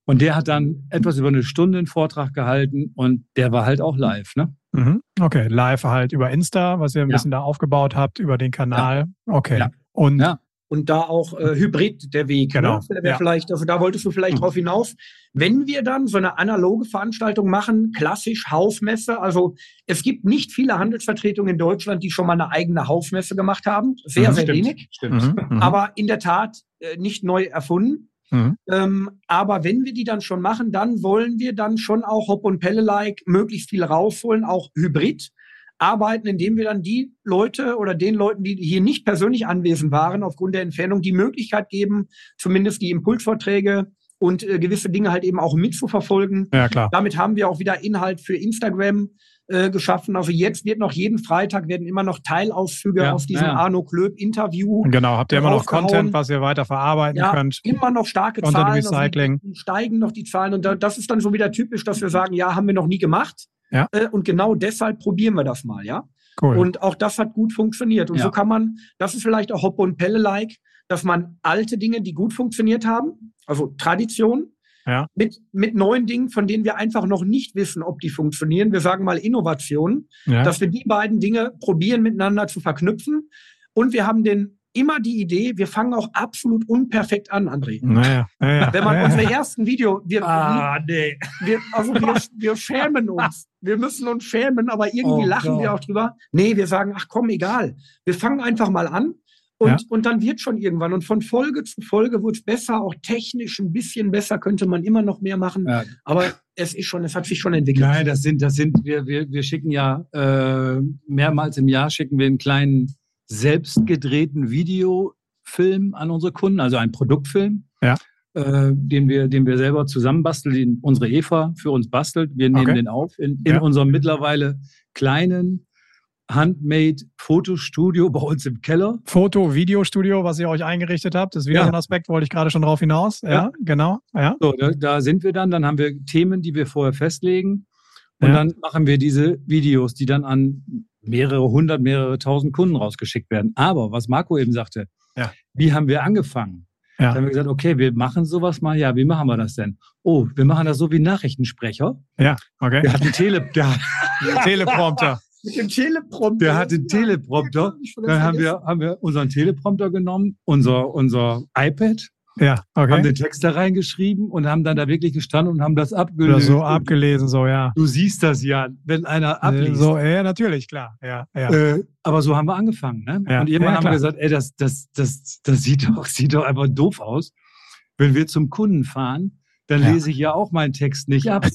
Und der hat dann etwas über eine Stunde einen Vortrag gehalten und der war halt auch live, ne? Mhm. Okay, live halt über Insta, was ihr ein ja. bisschen da aufgebaut habt, über den Kanal. Ja. Okay. Ja. Und. Und da auch äh, Hybrid der Weg. Ne? Genau. Ne? Ja. Vielleicht, also da wolltest du vielleicht mhm. drauf hinaus. Wenn wir dann so eine analoge Veranstaltung machen, klassisch Hausmesse, also es gibt nicht viele Handelsvertretungen in Deutschland, die schon mal eine eigene Hausmesse gemacht haben. Sehr, mhm, sehr stimmt, wenig. Stimmt. Mhm. Aber in der Tat äh, nicht neu erfunden. Mhm. Ähm, aber wenn wir die dann schon machen, dann wollen wir dann schon auch Hop und Pelle-like möglichst viel rausholen, auch Hybrid arbeiten, indem wir dann die Leute oder den Leuten, die hier nicht persönlich anwesend waren, aufgrund der Entfernung, die Möglichkeit geben, zumindest die Impulsvorträge und äh, gewisse Dinge halt eben auch mitzuverfolgen. Ja, klar. Damit haben wir auch wieder Inhalt für Instagram äh, geschaffen. Also jetzt wird noch jeden Freitag werden immer noch Teilauszüge ja, aus diesem ja. Arno Klöb Interview. Genau, habt ihr immer noch Content, was ihr weiter verarbeiten ja, könnt. Immer noch starke Unter Zahlen. Recycling. Also steigen noch die Zahlen und das ist dann so wieder typisch, dass wir sagen, ja, haben wir noch nie gemacht. Ja. Äh, und genau deshalb probieren wir das mal, ja. Cool. Und auch das hat gut funktioniert. Und ja. so kann man, das ist vielleicht auch Hoppe und Pelle-like, dass man alte Dinge, die gut funktioniert haben, also Tradition, ja. mit, mit neuen Dingen, von denen wir einfach noch nicht wissen, ob die funktionieren. Wir sagen mal Innovation, ja. dass wir die beiden Dinge probieren miteinander zu verknüpfen. Und wir haben den immer die Idee, wir fangen auch absolut unperfekt an, André. Naja, naja, Wenn man naja. unsere ersten Video, wir, Ah, nee. wir, also wir, wir schämen uns. Wir müssen uns schämen, aber irgendwie Oh lachen wir Gott. auch drüber. Nee, wir sagen, ach komm, egal. Wir fangen einfach mal an. Und, Ja. und dann wird schon irgendwann. Und von Folge zu Folge wird es besser, auch technisch ein bisschen besser, könnte man immer noch mehr machen. Ja. Aber es ist schon, es hat sich schon entwickelt. Nein, das sind, das sind, wir, wir, wir schicken ja äh, mehrmals im Jahr schicken wir einen kleinen selbst gedrehten Videofilm an unsere Kunden, also einen Produktfilm. Ja. Äh, den wir, den wir selber zusammenbasteln, den unsere Eva für uns bastelt. Wir nehmen Okay. den auf in, in Ja. unserem mittlerweile kleinen Handmade Fotostudio bei uns im Keller. Foto, Videostudio, was ihr euch eingerichtet habt, ist wieder Ja. so ein Aspekt, wollte ich gerade schon drauf hinaus. Ja, Ja. genau. Ja. So, da, da sind wir dann. Dann haben wir Themen, die wir vorher festlegen. Und Ja. dann machen wir diese Videos, die dann an mehrere hundert, mehrere tausend Kunden rausgeschickt werden. Aber was Marco eben sagte, wie haben wir angefangen? Ja. Da haben wir gesagt, okay, wir machen sowas mal. Ja, wie machen wir das denn? Oh, wir machen das so wie Nachrichtensprecher. Ja, okay. Der hat einen Tele, der, Teleprompter. Mit dem Teleprompter. der hat einen Teleprompter. Dann haben wir, haben wir unseren Teleprompter genommen, unser, unser iPad, Ja, haben okay. den Text da reingeschrieben und haben dann da wirklich gestanden und haben das Oder abgelöst. so abgelesen, so, ja. Du siehst das ja, wenn einer Äh, abliest. So, ja, natürlich, klar. Ja, ja. Äh, aber so haben wir angefangen. Ne? Ja. Und irgendwann Ja, haben wir gesagt, ey, das, das, das, das sieht, doch, sieht doch einfach doof aus. Wenn wir zum Kunden fahren, dann Ja. lese ich ja auch meinen Text nicht ab.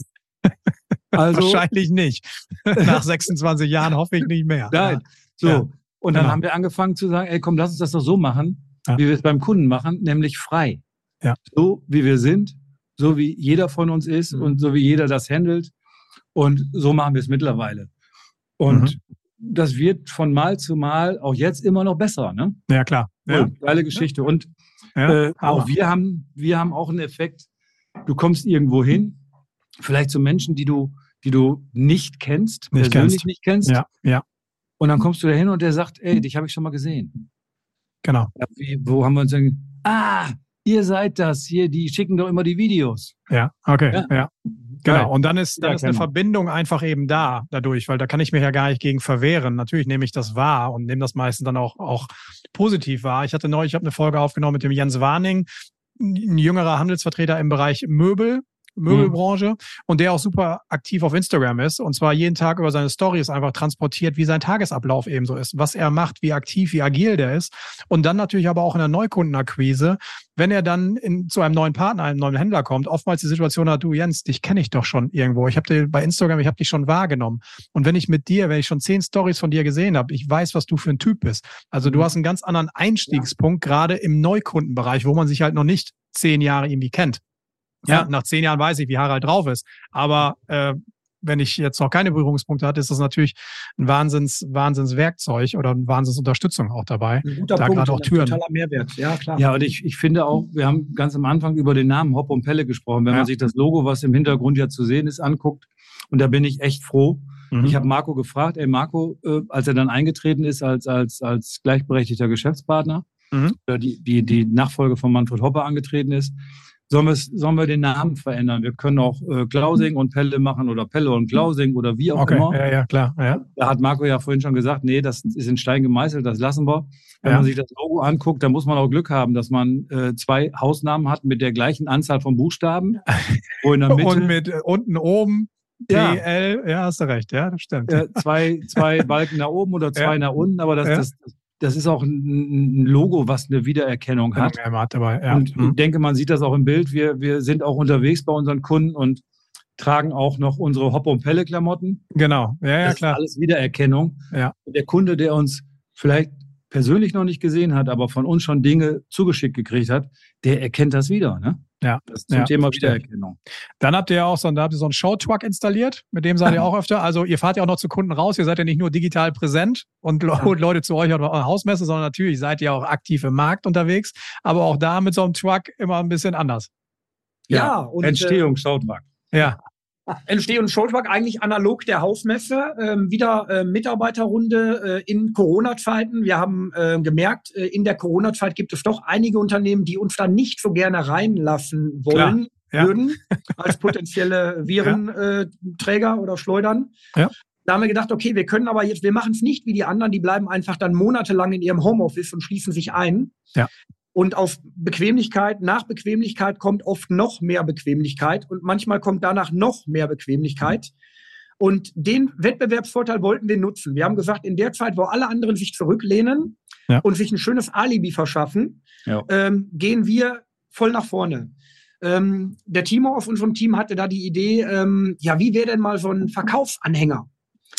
Also, Wahrscheinlich nicht. Nach 26 Jahren hoffe ich nicht mehr. nein. So. Ja. Und dann Genau. haben wir angefangen zu sagen, ey, komm, lass uns das doch so machen, Ja. wie wir es beim Kunden machen, nämlich frei. Ja. So wie wir sind, so wie jeder von uns ist Mhm. und so wie jeder das handelt. Und so machen wir es mittlerweile. Und das wird von Mal zu Mal auch jetzt immer noch besser. Ne? Ja, klar. Ja. Cool, Geile Geschichte. Und äh, auch wir haben, wir haben auch einen Effekt. Du kommst irgendwo hin, vielleicht zu Menschen, die du, die du nicht kennst, Nicht persönlich kennst. nicht kennst. Ja, ja, Und dann kommst du da hin und der sagt, ey, dich habe ich schon mal gesehen. genau. Ja, wie, wo haben wir uns denn? Ah, ihr seid das hier, die schicken doch immer die Videos. Ja, okay. Ja. Ja. Genau. Und dann ist, dann ist eine. Verbindung einfach eben da dadurch, weil da kann ich mich ja gar nicht gegen verwehren. Natürlich nehme ich das wahr und nehme das meistens dann auch, auch positiv wahr. Ich hatte neulich, ich habe eine Folge aufgenommen mit dem Jens Warning, ein jüngerer Handelsvertreter im Bereich Möbel. Möbelbranche und der auch super aktiv auf Instagram ist und zwar jeden Tag über seine Stories einfach transportiert, wie sein Tagesablauf eben so ist, was er macht, wie aktiv, wie agil der ist und dann natürlich aber auch in der Neukundenakquise, wenn er dann in, zu einem neuen Partner, einem neuen Händler kommt, oftmals die Situation hat, du Jens, dich kenne ich doch schon irgendwo. Ich habe dir bei Instagram, ich habe dich schon wahrgenommen. Und wenn ich mit dir, wenn ich schon zehn Stories von dir gesehen habe, ich weiß, was du für ein Typ bist. Also du hast einen ganz anderen Einstiegspunkt, gerade im Neukundenbereich, wo man sich halt noch nicht zehn Jahre irgendwie kennt. Ja, nach zehn Jahren weiß ich, wie Harald drauf ist. Aber äh, wenn ich jetzt noch keine Berührungspunkte hatte, ist das natürlich ein Wahnsinns, Wahnsinnswerkzeug oder eine Wahnsinnsunterstützung auch dabei. Ein guter Da Punkt, gerade auch ein Türen. totaler Mehrwert. Ja, klar. Ja, und ich, ich finde auch, wir haben ganz am Anfang über den Namen Hop und Pelle gesprochen. Wenn Ja. man sich das Logo, was im Hintergrund ja zu sehen ist, anguckt, und da bin ich echt froh. Mhm. Ich habe Marco gefragt, ey Marco, äh, als er dann eingetreten ist als, als, als gleichberechtigter Geschäftspartner, Mhm. oder die, die, die Nachfolge von Manfred Hopper angetreten ist, sollen, sollen wir den Namen verändern? Wir können auch äh, Klausing und Pelle machen oder Pelle und Klausing oder wie auch okay, immer. ja, ja, klar. Ja. Da hat Marco ja vorhin schon gesagt, nee, das ist in Stein gemeißelt, das lassen wir. Wenn Ja. man sich das Logo anguckt, dann muss man auch Glück haben, dass man äh, zwei Hausnamen hat mit der gleichen Anzahl von Buchstaben. Wo in der Mitte Und mit äh, unten oben Ja. PL, ja, hast du recht, ja, das stimmt. äh, zwei, zwei Balken nach oben oder zwei Ja. nach unten, aber das, Ja. das, das ist auch ein, Logo, was eine Wiedererkennung hat. Er hat dabei, ja. Und ich Mhm. denke, man sieht das auch im Bild. Wir, wir sind auch unterwegs bei unseren Kunden und tragen auch noch unsere Hoppe- und Pelle-Klamotten. Genau, ja, ja, das klar. ist alles Wiedererkennung. Ja. Und der Kunde, der uns vielleicht persönlich noch nicht gesehen hat, aber von uns schon Dinge zugeschickt gekriegt hat, der erkennt das wieder. Ne? Ja. Das zum Ja, Thema. Wiedererkennung. Dann habt ihr ja auch so, da habt ihr so einen Showtruck installiert, mit dem seid ihr auch öfter. Also ihr fahrt ja auch noch zu Kunden raus, ihr seid ja nicht nur digital präsent und Ja. Leute zu euch auf eure Hausmesse, sondern natürlich seid ihr auch aktiv im Markt unterwegs. Aber auch da mit so einem Truck immer ein bisschen anders. Ja, und, Entstehung, Schautrag. Ja, Äh, Entstehung Showtruck eigentlich analog der Hausmesse. Ähm, wieder äh, Mitarbeiterrunde äh, in Corona-Zeiten. Wir haben äh, gemerkt, äh, in der Corona-Zeit gibt es doch einige Unternehmen, die uns da nicht so gerne reinlassen wollen. ja. Würden als potenzielle Virenträger äh, Träger oder Schleudern. Ja. Da haben wir gedacht, okay, wir können aber jetzt, wir machen es nicht wie die anderen, die bleiben einfach dann monatelang in ihrem Homeoffice und schließen sich ein. Ja. Und auf Bequemlichkeit, nach Bequemlichkeit kommt oft noch mehr Bequemlichkeit und manchmal kommt danach noch mehr Bequemlichkeit. Und den Wettbewerbsvorteil wollten wir nutzen. Wir haben gesagt, in der Zeit, wo alle anderen sich zurücklehnen ja. und sich ein schönes Alibi verschaffen, ja. ähm, gehen wir voll nach vorne. Ähm, der Timo auf unserem Team hatte da die Idee, ähm, ja, wie wäre denn mal so ein Verkaufsanhänger?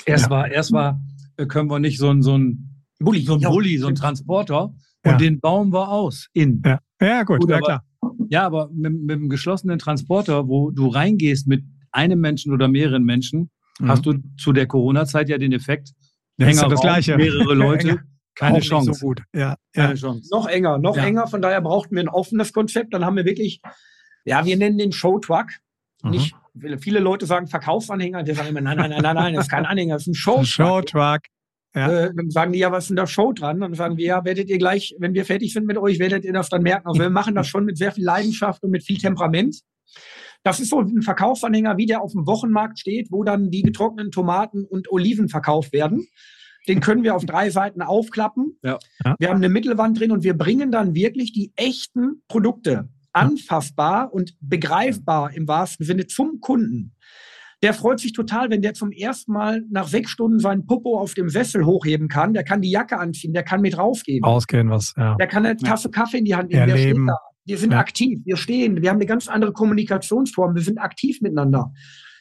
Erst ja. war, erst war, äh, können wir nicht so ein, so ein Bulli, so ein, Bulli, so ein Transporter und den bauen wir aus in. Ja, ja gut, gut ja klar. Ja, aber mit, mit einem geschlossenen Transporter, wo du reingehst mit einem Menschen oder mehreren Menschen, mhm. hast du zu der Corona-Zeit ja den Effekt, ja, Hänger das Gleiche. mehrere Leute, keine Chance. So gut. Ja, keine ja. Chance. Noch enger, noch ja. enger. Von daher brauchten wir ein offenes Konzept. Dann haben wir wirklich, ja, wir nennen den Showtruck. Mhm. Nicht, viele Leute sagen Verkaufsanhänger. Wir sagen immer, nein, nein, nein, nein, nein, das ist kein Anhänger, das ist ein Showtruck. Showtruck. Ja. Äh, dann sagen die, ja, was ist denn da Show dran? Dann sagen wir, ja, werdet ihr gleich, wenn wir fertig sind mit euch, werdet ihr das dann merken. Also wir machen das schon mit sehr viel Leidenschaft und mit viel Temperament. Das ist so ein Verkaufsanhänger, wie der auf dem Wochenmarkt steht, wo dann die getrockneten Tomaten und Oliven verkauft werden. Den können wir auf drei Seiten aufklappen. Ja. Wir haben eine Mittelwand drin und wir bringen dann wirklich die echten Produkte anfassbar und begreifbar im wahrsten Sinne zum Kunden. Der freut sich total, wenn der zum ersten Mal nach sechs Stunden seinen Popo auf dem Sessel hochheben kann. Der kann die Jacke anziehen, der kann mit rausgehen. Ausgehen, was, ja. Der kann eine Tasse Kaffee in die Hand nehmen. Erleben. Der steht da. Wir sind ja. aktiv, wir stehen, wir haben eine ganz andere Kommunikationsform, wir sind aktiv miteinander.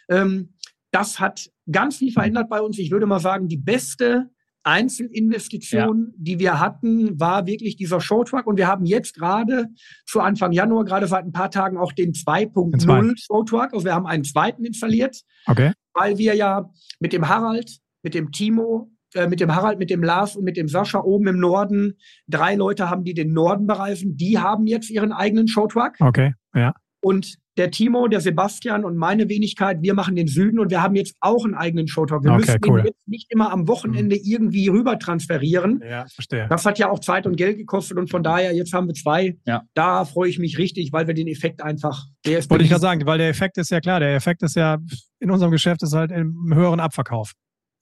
Ähm, das hat ganz viel verändert bei uns. Ich würde mal sagen, die beste Einzelinvestition, ja. die wir hatten, war wirklich dieser Showtruck. Und wir haben jetzt gerade zu Anfang Januar, gerade seit ein paar Tagen, auch den 2.0 Showtruck. Also wir haben einen zweiten installiert. Okay. Weil wir ja mit dem Harald, mit dem Timo, äh, mit dem Harald, mit dem Lars und mit dem Sascha oben im Norden, drei Leute haben, die den Norden bereisen. Die haben jetzt ihren eigenen Showtruck. Okay, ja. Und der Timo, der Sebastian und meine Wenigkeit, wir machen den Süden und wir haben jetzt auch einen eigenen Showtalk. Wir okay, müssen cool. ihn jetzt nicht immer am Wochenende mhm. irgendwie rüber transferieren. Ja, verstehe. Das hat ja auch Zeit und Geld gekostet und von daher, jetzt haben wir zwei. Ja. Da freue ich mich richtig, weil wir den Effekt einfach, der ist. Wollte ich gerade sagen, weil der Effekt ist ja klar, der Effekt ist ja in unserem Geschäft ist halt im höheren Abverkauf.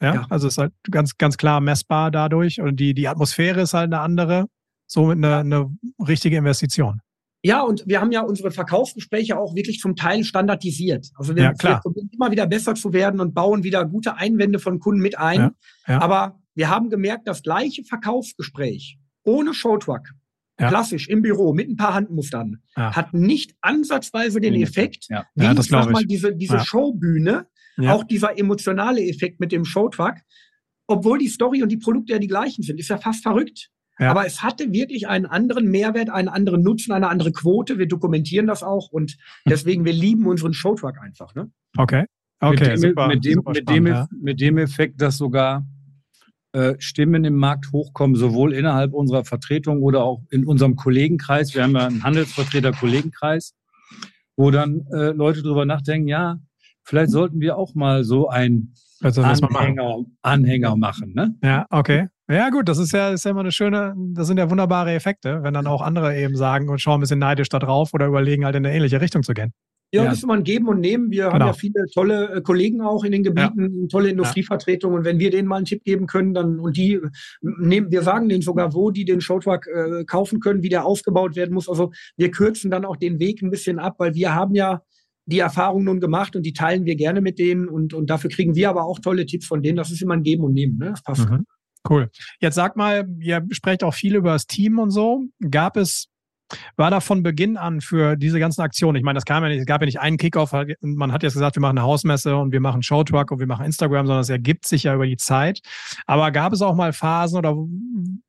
Ja, ja. also ist halt ganz, ganz klar messbar dadurch und die, die Atmosphäre ist halt eine andere, somit eine, eine richtige Investition. Ja, und wir haben ja unsere Verkaufsgespräche auch wirklich zum Teil standardisiert. Also wir, ja, immer wieder besser zu werden und bauen wieder gute Einwände von Kunden mit ein. Ja, ja. Aber wir haben gemerkt, das gleiche Verkaufsgespräch ohne Showtruck, klassisch im Büro mit ein paar Handmustern, hat nicht ansatzweise den Effekt, wie ich sag mal, diese, diese Showbühne, auch dieser emotionale Effekt mit dem Showtruck, obwohl die Story und die Produkte ja die gleichen sind, ist ja fast verrückt. Ja. Aber es hatte wirklich einen anderen Mehrwert, einen anderen Nutzen, eine andere Quote. Wir dokumentieren das auch und deswegen, wir lieben unseren Showtruck einfach. Ne? Okay. Okay, mit dem, super, mit, dem, super mit, dem, ja. mit dem Effekt, dass sogar äh, Stimmen im Markt hochkommen, sowohl innerhalb unserer Vertretung oder auch in unserem Kollegenkreis. Wir haben ja einen Handelsvertreter-Kollegenkreis, wo dann äh, Leute drüber nachdenken, ja, vielleicht sollten wir auch mal so ein also, Anhänger, machen. Anhänger machen. Ne? Ja, okay. Ja, gut, das ist ja, ist ja immer eine schöne, das sind ja wunderbare Effekte, wenn dann auch andere eben sagen und schauen ein bisschen neidisch da drauf oder überlegen, halt in eine ähnliche Richtung zu gehen. Ja, ja. das ist immer ein Geben und Nehmen. Wir genau. haben ja viele tolle äh, Kollegen auch in den Gebieten, ja. tolle Industrievertretungen. Und wenn wir denen mal einen Tipp geben können, dann und die nehmen, wir sagen denen sogar, wo die den Showtruck äh, kaufen können, wie der aufgebaut werden muss. Also wir kürzen dann auch den Weg ein bisschen ab, weil wir haben ja die Erfahrung nun gemacht und die teilen wir gerne mit denen und, und dafür kriegen wir aber auch tolle Tipps von denen. Das ist immer ein Geben und Nehmen. Ne? Das passt. Mhm. Cool. Jetzt sag mal, ihr sprecht auch viel über das Team und so. Gab es war da von Beginn an für diese ganzen Aktionen. Ich meine, das kam ja nicht, es gab ja nicht einen Kickoff. Man hat jetzt gesagt, wir machen eine Hausmesse und wir machen Showtruck und wir machen Instagram, sondern es ergibt sich ja über die Zeit. Aber gab es auch mal Phasen oder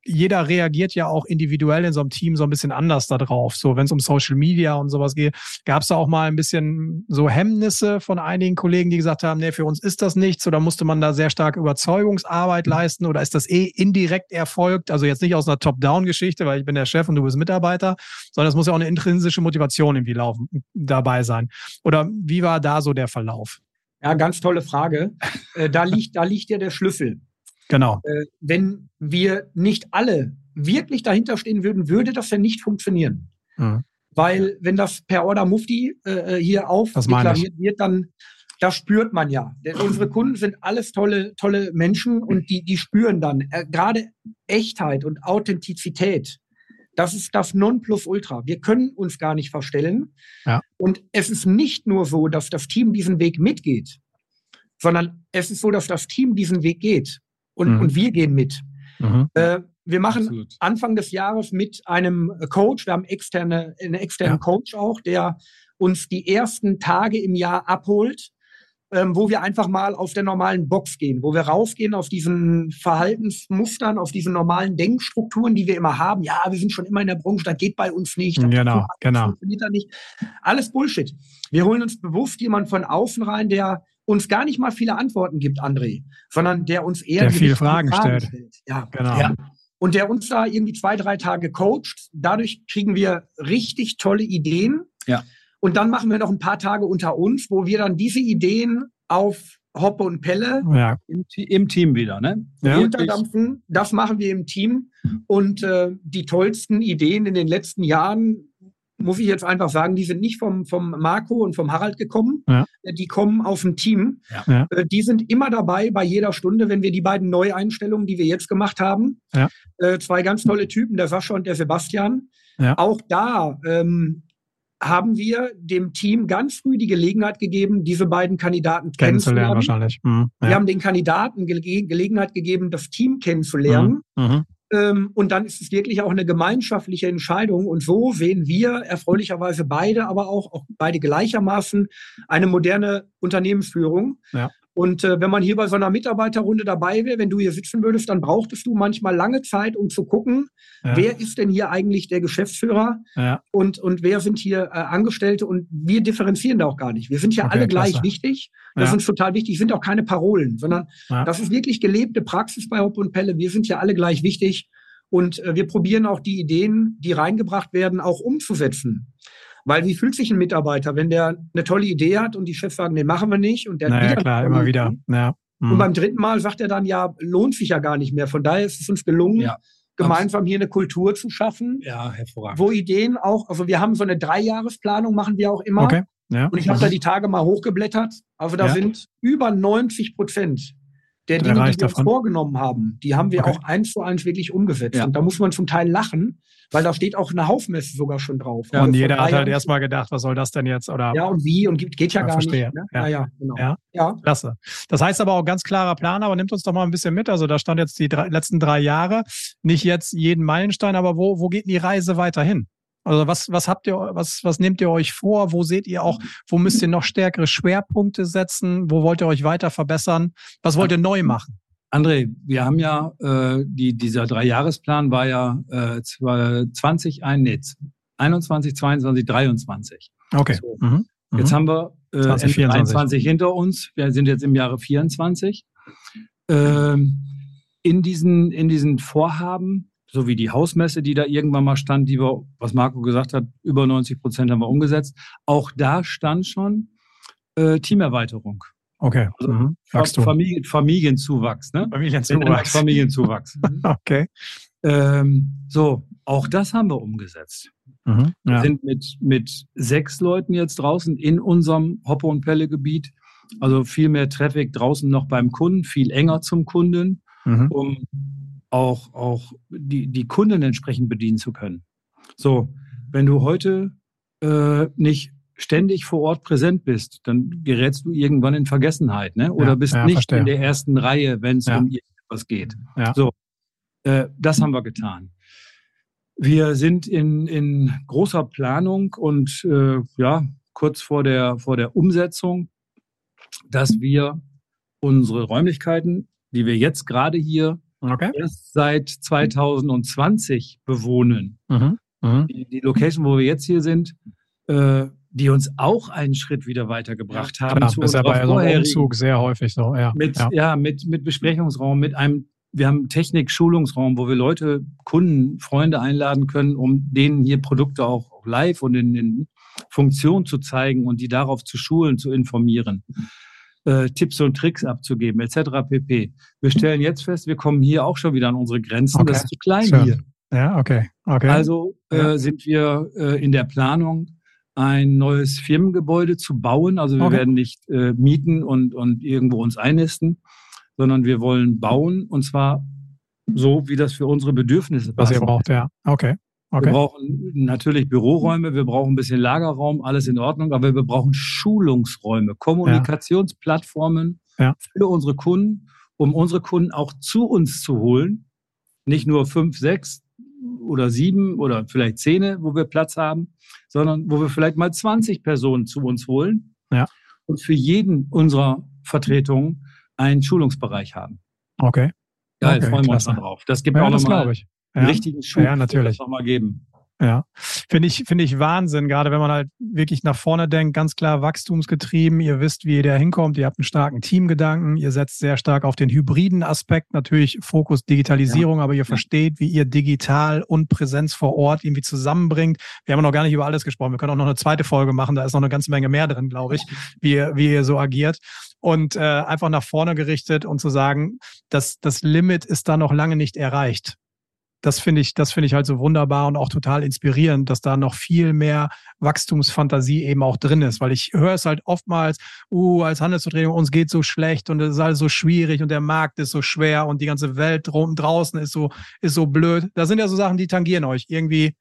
jeder reagiert ja auch individuell in so einem Team so ein bisschen anders darauf. So, wenn es um Social Media und sowas geht, gab es da auch mal ein bisschen so Hemmnisse von einigen Kollegen, die gesagt haben, nee, für uns ist das nichts oder musste man da sehr stark Überzeugungsarbeit mhm. leisten oder ist das eh indirekt erfolgt? Also jetzt nicht aus einer Top-Down-Geschichte, weil ich bin der Chef und du bist Mitarbeiter, sondern es muss ja auch eine intrinsische Motivation irgendwie laufen, dabei sein. Oder wie war da so der Verlauf? Ja, ganz tolle Frage. Äh, da liegt, da liegt ja der Schlüssel. Genau. Äh, wenn wir nicht alle wirklich dahinter stehen würden, würde das ja nicht funktionieren. Mhm. Weil wenn das per Order Mufti äh, hier aufdeklariert wird, dann das spürt man ja. Denn unsere Kunden sind alles tolle, tolle Menschen und die, die spüren dann äh, gerade Echtheit und Authentizität. Das ist das Nonplusultra. Wir können uns gar nicht verstellen. Ja. Und es ist nicht nur so, dass das Team diesen Weg mitgeht, sondern es ist so, dass das Team diesen Weg geht und, mhm. und wir gehen mit. Mhm. Äh, wir machen Absolut. Anfang des Jahres mit einem Coach, wir haben externe, einen externen ja. Coach auch, der uns die ersten Tage im Jahr abholt, ähm, wo wir einfach mal auf der normalen Box gehen, wo wir rausgehen auf diesen Verhaltensmustern, auf diesen normalen Denkstrukturen, die wir immer haben. Ja, wir sind schon immer in der Branche, das geht bei uns nicht. genau, genau. funktioniert da nicht. Alles Bullshit. Wir holen uns bewusst jemanden von außen rein, der uns gar nicht mal viele Antworten gibt, André, sondern der uns eher der viele Fragen, Fragen stellt. stellt. Ja, genau. Ja. Und der uns da irgendwie zwei, drei Tage coacht. Dadurch kriegen wir richtig tolle Ideen. Ja. Und dann machen wir noch ein paar Tage unter uns, wo wir dann diese Ideen auf Hoppe und Pelle ja. im, im, Team wieder, ne? Ja. Unterdampfen. Das machen wir im Team. Und äh, die tollsten Ideen in den letzten Jahren muss ich jetzt einfach sagen, die sind nicht vom, vom Marco und vom Harald gekommen. Ja. Die kommen aus dem Team. Ja. Äh, die sind immer dabei bei jeder Stunde, wenn wir die beiden Neueinstellungen, die wir jetzt gemacht haben. Ja. Äh, zwei ganz tolle Typen, der Sascha und der Sebastian. Auch da ähm, haben wir dem Team ganz früh die Gelegenheit gegeben, diese beiden Kandidaten kennenzulernen. Wahrscheinlich. Mhm, wir haben den Kandidaten Ge Gelegenheit gegeben, das Team kennenzulernen. Mhm, mhm. Ähm, und dann ist es wirklich auch eine gemeinschaftliche Entscheidung. Und so sehen wir erfreulicherweise beide, aber auch, auch beide gleichermaßen eine moderne Unternehmensführung. Ja. Und äh, wenn man hier bei so einer Mitarbeiterrunde dabei wäre, wenn du hier sitzen würdest, dann brauchtest du manchmal lange Zeit, um zu gucken, ja. wer ist denn hier eigentlich der Geschäftsführer ja. und, und wer sind hier äh, Angestellte. Und wir differenzieren da auch gar nicht. Wir sind ja okay, alle gleich klasse. wichtig. Das ja. ist uns total wichtig. sind auch keine Parolen, sondern das ist wirklich gelebte Praxis bei Hopp und Pelle. Wir sind ja alle gleich wichtig. Und äh, wir probieren auch die Ideen, die reingebracht werden, auch umzusetzen. Weil wie fühlt sich ein Mitarbeiter, wenn der eine tolle Idee hat und die Chefs sagen, nee, machen wir nicht und der naja, wieder klar, immer wieder. Ja. Und mhm. beim dritten Mal sagt er dann, ja, lohnt sich ja gar nicht mehr. Von daher ist es uns gelungen, ja. gemeinsam hier eine Kultur zu schaffen. Ja, hervorragend. Wo Ideen auch, also wir haben so eine Dreijahresplanung, machen wir auch immer. Okay. Ja. Und ich habe da die Tage mal hochgeblättert. Also da ja. sind über 90 Prozent der Dinge, die wir uns vorgenommen haben, die haben wir okay. auch eins zu eins wirklich umgesetzt. Ja. Und da muss man zum Teil lachen, weil da steht auch eine Haufmesse sogar schon drauf. Ja, und jeder hat halt erstmal gedacht, was soll das denn jetzt? Oder ja, und wie? Und geht, geht ja, ja gar verstehe. nicht. Ne? Ja. ja, genau. Ja. ja, klasse. Das heißt aber auch ganz klarer Plan, aber nimmt uns doch mal ein bisschen mit. Also da stand jetzt die drei, letzten drei Jahre, nicht jetzt jeden Meilenstein, aber wo, wo geht die Reise weiterhin? Also was, was habt ihr, was, was nehmt ihr euch vor? Wo seht ihr auch, wo müsst ihr noch stärkere Schwerpunkte setzen? Wo wollt ihr euch weiter verbessern? Was wollt ihr neu machen? André, wir haben ja, äh, die, dieser Dreijahresplan war ja äh, 20, ein, nee, 21, 22, 23. Okay. So. Mhm. Mhm. Jetzt haben wir äh, 20, hinter uns. Wir sind jetzt im Jahre 24. Ähm, in, diesen, in diesen Vorhaben, so wie die Hausmesse, die da irgendwann mal stand, die wir, was Marco gesagt hat, über 90 Prozent haben wir umgesetzt. Auch da stand schon äh, Teamerweiterung. Okay. Also mhm. Familien, Familienzuwachs, ne? Familienzuwachs. Familienzuwachs. okay. Ähm, so, auch das haben wir umgesetzt. Mhm, ja. Wir sind mit, mit sechs Leuten jetzt draußen in unserem Hoppe- und Pelle-Gebiet. Also viel mehr Traffic draußen noch beim Kunden, viel enger zum Kunden, mhm. um auch, auch die, die Kunden entsprechend bedienen zu können. So, wenn du heute äh, nicht ständig vor Ort präsent bist, dann gerätst du irgendwann in Vergessenheit, ne? Oder ja, bist ja, nicht verstehe. in der ersten Reihe, wenn es ja. um irgendwas geht. So, äh, das haben wir getan. Wir sind in, in großer Planung und äh, ja, kurz vor der, vor der Umsetzung, dass wir unsere Räumlichkeiten, die wir jetzt gerade hier okay. erst seit 2020 bewohnen, mhm. Mhm. Die, die, Location, wo wir jetzt hier sind, äh, die uns auch einen Schritt wieder weitergebracht haben. Klar, zu ist ja bei so einem Umzug sehr häufig so. Ja, mit, ja. ja, mit, mit Besprechungsraum, mit einem, wir haben Technik-Schulungsraum, wo wir Leute, Kunden, Freunde einladen können, um denen hier Produkte auch live und in, in Funktion zu zeigen und die darauf zu schulen, zu informieren. Äh, Tipps und Tricks abzugeben, etc. pp. Wir stellen jetzt fest, wir kommen hier auch schon wieder an unsere Grenzen. Okay. Das ist zu klein Schön. hier. Ja, okay. okay. Also äh, ja. sind wir äh, in der Planung, ein neues Firmengebäude zu bauen. Also wir okay. werden nicht äh, mieten und, und irgendwo uns einnisten, sondern wir wollen bauen und zwar so, wie das für unsere Bedürfnisse passt. Was ihr braucht, ja. Okay. Okay. Wir brauchen natürlich Büroräume, wir brauchen ein bisschen Lagerraum, alles in Ordnung, aber wir brauchen Schulungsräume, Kommunikationsplattformen ja. für unsere Kunden, um unsere Kunden auch zu uns zu holen. Nicht nur fünf, sechs oder sieben oder vielleicht zehn, wo wir Platz haben, sondern wo wir vielleicht mal 20 Personen zu uns holen ja. und für jeden unserer Vertretungen einen Schulungsbereich haben. Okay. Geil, okay, freuen wir uns drauf. Das gibt ja, auch nochmal ja. richtigen Schub ja, natürlich. nochmal geben. Ja, finde ich, finde ich Wahnsinn, gerade wenn man halt wirklich nach vorne denkt, ganz klar wachstumsgetrieben. Ihr wisst, wie ihr da hinkommt. Ihr habt einen starken Teamgedanken. Ihr setzt sehr stark auf den hybriden Aspekt, natürlich Fokus Digitalisierung, ja. aber ihr versteht, wie ihr digital und Präsenz vor Ort irgendwie zusammenbringt. Wir haben noch gar nicht über alles gesprochen. Wir können auch noch eine zweite Folge machen. Da ist noch eine ganze Menge mehr drin, glaube ich, wie ihr, wie ihr so agiert. Und äh, einfach nach vorne gerichtet und zu sagen, dass das Limit ist da noch lange nicht erreicht das finde ich, das finde ich halt so wunderbar und auch total inspirierend, dass da noch viel mehr Wachstumsfantasie eben auch drin ist, weil ich höre es halt oftmals, uh, als Handelsvertretung, uns geht so schlecht und es ist alles so schwierig und der Markt ist so schwer und die ganze Welt draußen ist so, ist so blöd. Das sind ja so Sachen, die tangieren euch irgendwie.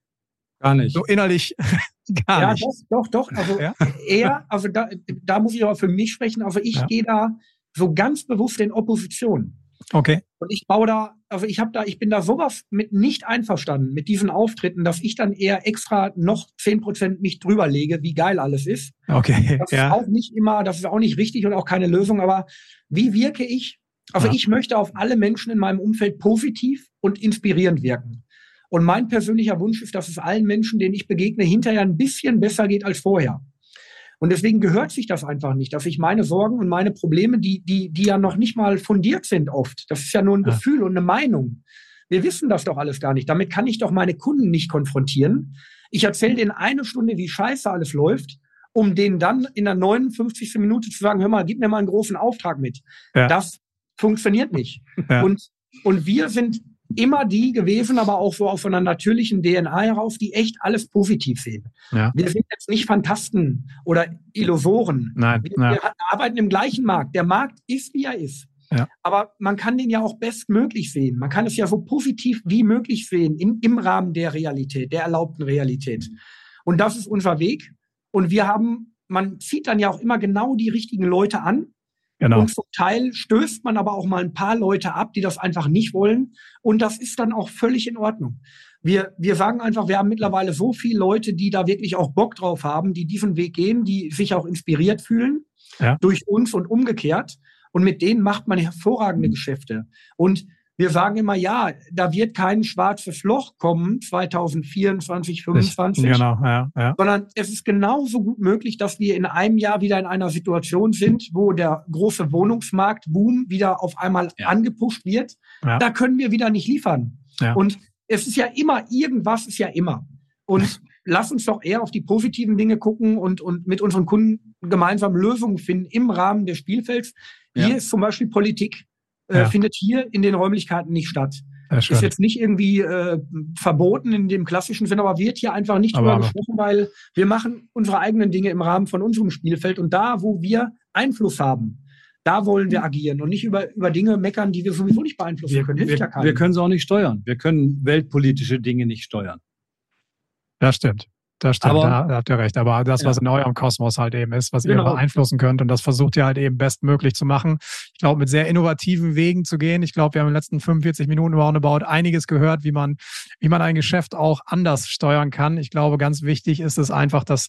Gar nicht. So innerlich gar ja, nicht. Doch, doch, doch. Also ja? eher, also da, da muss ich aber für mich sprechen. Also ich ja. gehe da so ganz bewusst in Opposition. Okay. Und ich baue da, also ich habe da, ich bin da sowas mit nicht einverstanden mit diesen Auftritten, dass ich dann eher extra noch zehn Prozent mich drüber lege, wie geil alles ist. Okay. Das ja. ist auch nicht immer, das ist auch nicht richtig und auch keine Lösung, aber wie wirke ich? Also ja. ich möchte auf alle Menschen in meinem Umfeld positiv und inspirierend wirken. Und mein persönlicher Wunsch ist, dass es allen Menschen, denen ich begegne, hinterher ein bisschen besser geht als vorher. Und deswegen gehört sich das einfach nicht, dass ich meine Sorgen und meine Probleme, die, die, die ja noch nicht mal fundiert sind oft, das ist ja nur ein ja. Gefühl und eine Meinung. Wir wissen das doch alles gar nicht. Damit kann ich doch meine Kunden nicht konfrontieren. Ich erzähle denen eine Stunde, wie scheiße alles läuft, um denen dann in der 59. Minute zu sagen, hör mal, gib mir mal einen großen Auftrag mit. Ja. Das funktioniert nicht. Ja. Und, und wir sind immer die gewesen, aber auch so auf einer natürlichen DNA heraus, die echt alles positiv sehen. Ja. Wir sind jetzt nicht Fantasten oder Illusoren. Nein, wir, wir, arbeiten im gleichen Markt. Der Markt ist, wie er ist. Ja. Aber man kann den ja auch bestmöglich sehen. Man kann es ja so positiv wie möglich sehen in, im Rahmen der Realität, der erlaubten Realität. Und das ist unser Weg. Und wir haben, man zieht dann ja auch immer genau die richtigen Leute an, Genau. Und zum Teil stößt man aber auch mal ein paar Leute ab, die das einfach nicht wollen. Und das ist dann auch völlig in Ordnung. Wir, wir sagen einfach, wir haben mittlerweile so viele Leute, die da wirklich auch Bock drauf haben, die diesen Weg gehen, die sich auch inspiriert fühlen ja. durch uns und umgekehrt. Und mit denen macht man hervorragende Geschäfte. Und wir sagen immer, ja, da wird kein schwarzes Loch kommen 2024, 2025. Genau, ja, ja. Sondern es ist genauso gut möglich, dass wir in einem Jahr wieder in einer Situation sind, wo der große Wohnungsmarktboom wieder auf einmal ja. angepusht wird. Da können wir wieder nicht liefern. Und es ist ja immer, irgendwas ist ja immer. Und lass uns doch eher auf die positiven Dinge gucken und, und mit unseren Kunden gemeinsam Lösungen finden im Rahmen des Spielfelds. Hier ist zum Beispiel Politik ja. findet hier in den Räumlichkeiten nicht statt. ist jetzt nicht irgendwie äh, verboten in dem klassischen Sinne, aber wird hier einfach nicht drüber gesprochen, weil wir machen unsere eigenen Dinge im Rahmen von unserem Spielfeld und da, wo wir Einfluss haben, da wollen wir agieren und nicht über, über Dinge meckern, die wir sowieso nicht beeinflussen wir, können. wir, ja wir können sie auch nicht steuern. Wir können weltpolitische Dinge nicht steuern. Das stimmt. Das stimmt, aber, da, da habt ihr recht. Aber das, was ja. in eurem Kosmos halt eben ist, was genau. ihr beeinflussen könnt und das versucht ihr halt eben bestmöglich zu machen. Ich glaube, mit sehr innovativen Wegen zu gehen. Ich glaube, wir haben in den letzten 45 Minuten roundabout einiges gehört, wie man, wie man ein Geschäft auch anders steuern kann. Ich glaube, ganz wichtig ist es einfach, dass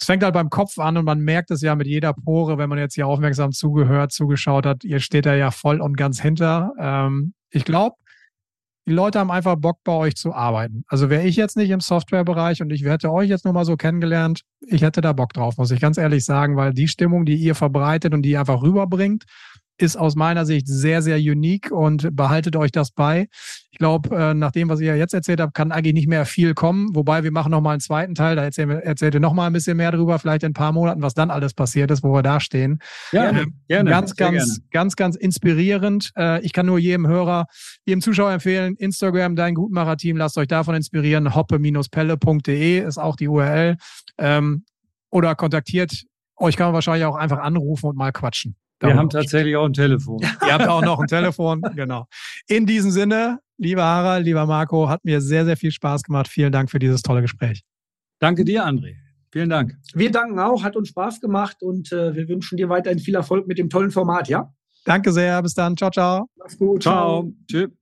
es fängt halt beim Kopf an und man merkt es ja mit jeder Pore, wenn man jetzt hier aufmerksam zugehört, zugeschaut hat. Ihr steht da ja voll und ganz hinter. Ähm, ich glaube, die Leute haben einfach Bock, bei euch zu arbeiten. Also wäre ich jetzt nicht im Softwarebereich und ich hätte euch jetzt nur mal so kennengelernt, ich hätte da Bock drauf, muss ich ganz ehrlich sagen, weil die Stimmung, die ihr verbreitet und die ihr einfach rüberbringt, ist aus meiner Sicht sehr, sehr unique und behaltet euch das bei. Ich glaube, äh, nach dem, was ihr jetzt erzählt habt, kann eigentlich nicht mehr viel kommen. Wobei wir machen nochmal einen zweiten Teil. Da erzählen wir, erzählt ihr nochmal ein bisschen mehr drüber, vielleicht in ein paar Monaten, was dann alles passiert ist, wo wir da stehen. Ja, äh, gerne. Ganz, ganz, gerne. ganz, ganz inspirierend. Äh, ich kann nur jedem Hörer, jedem Zuschauer empfehlen, Instagram, dein Gutmacher-Team, lasst euch davon inspirieren. hoppe-pelle.de ist auch die URL. Ähm, oder kontaktiert euch kann man wahrscheinlich auch einfach anrufen und mal quatschen. Wir haben tatsächlich auch ein Telefon. Ihr habt auch noch ein Telefon, genau. In diesem Sinne, lieber Harald, lieber Marco, hat mir sehr, sehr viel Spaß gemacht. Vielen Dank für dieses tolle Gespräch. Danke dir, André. Vielen Dank. Wir danken auch, hat uns Spaß gemacht und äh, wir wünschen dir weiterhin viel Erfolg mit dem tollen Format, ja? Danke sehr, bis dann. Ciao, ciao. Mach's gut. Ciao. ciao. Tschüss.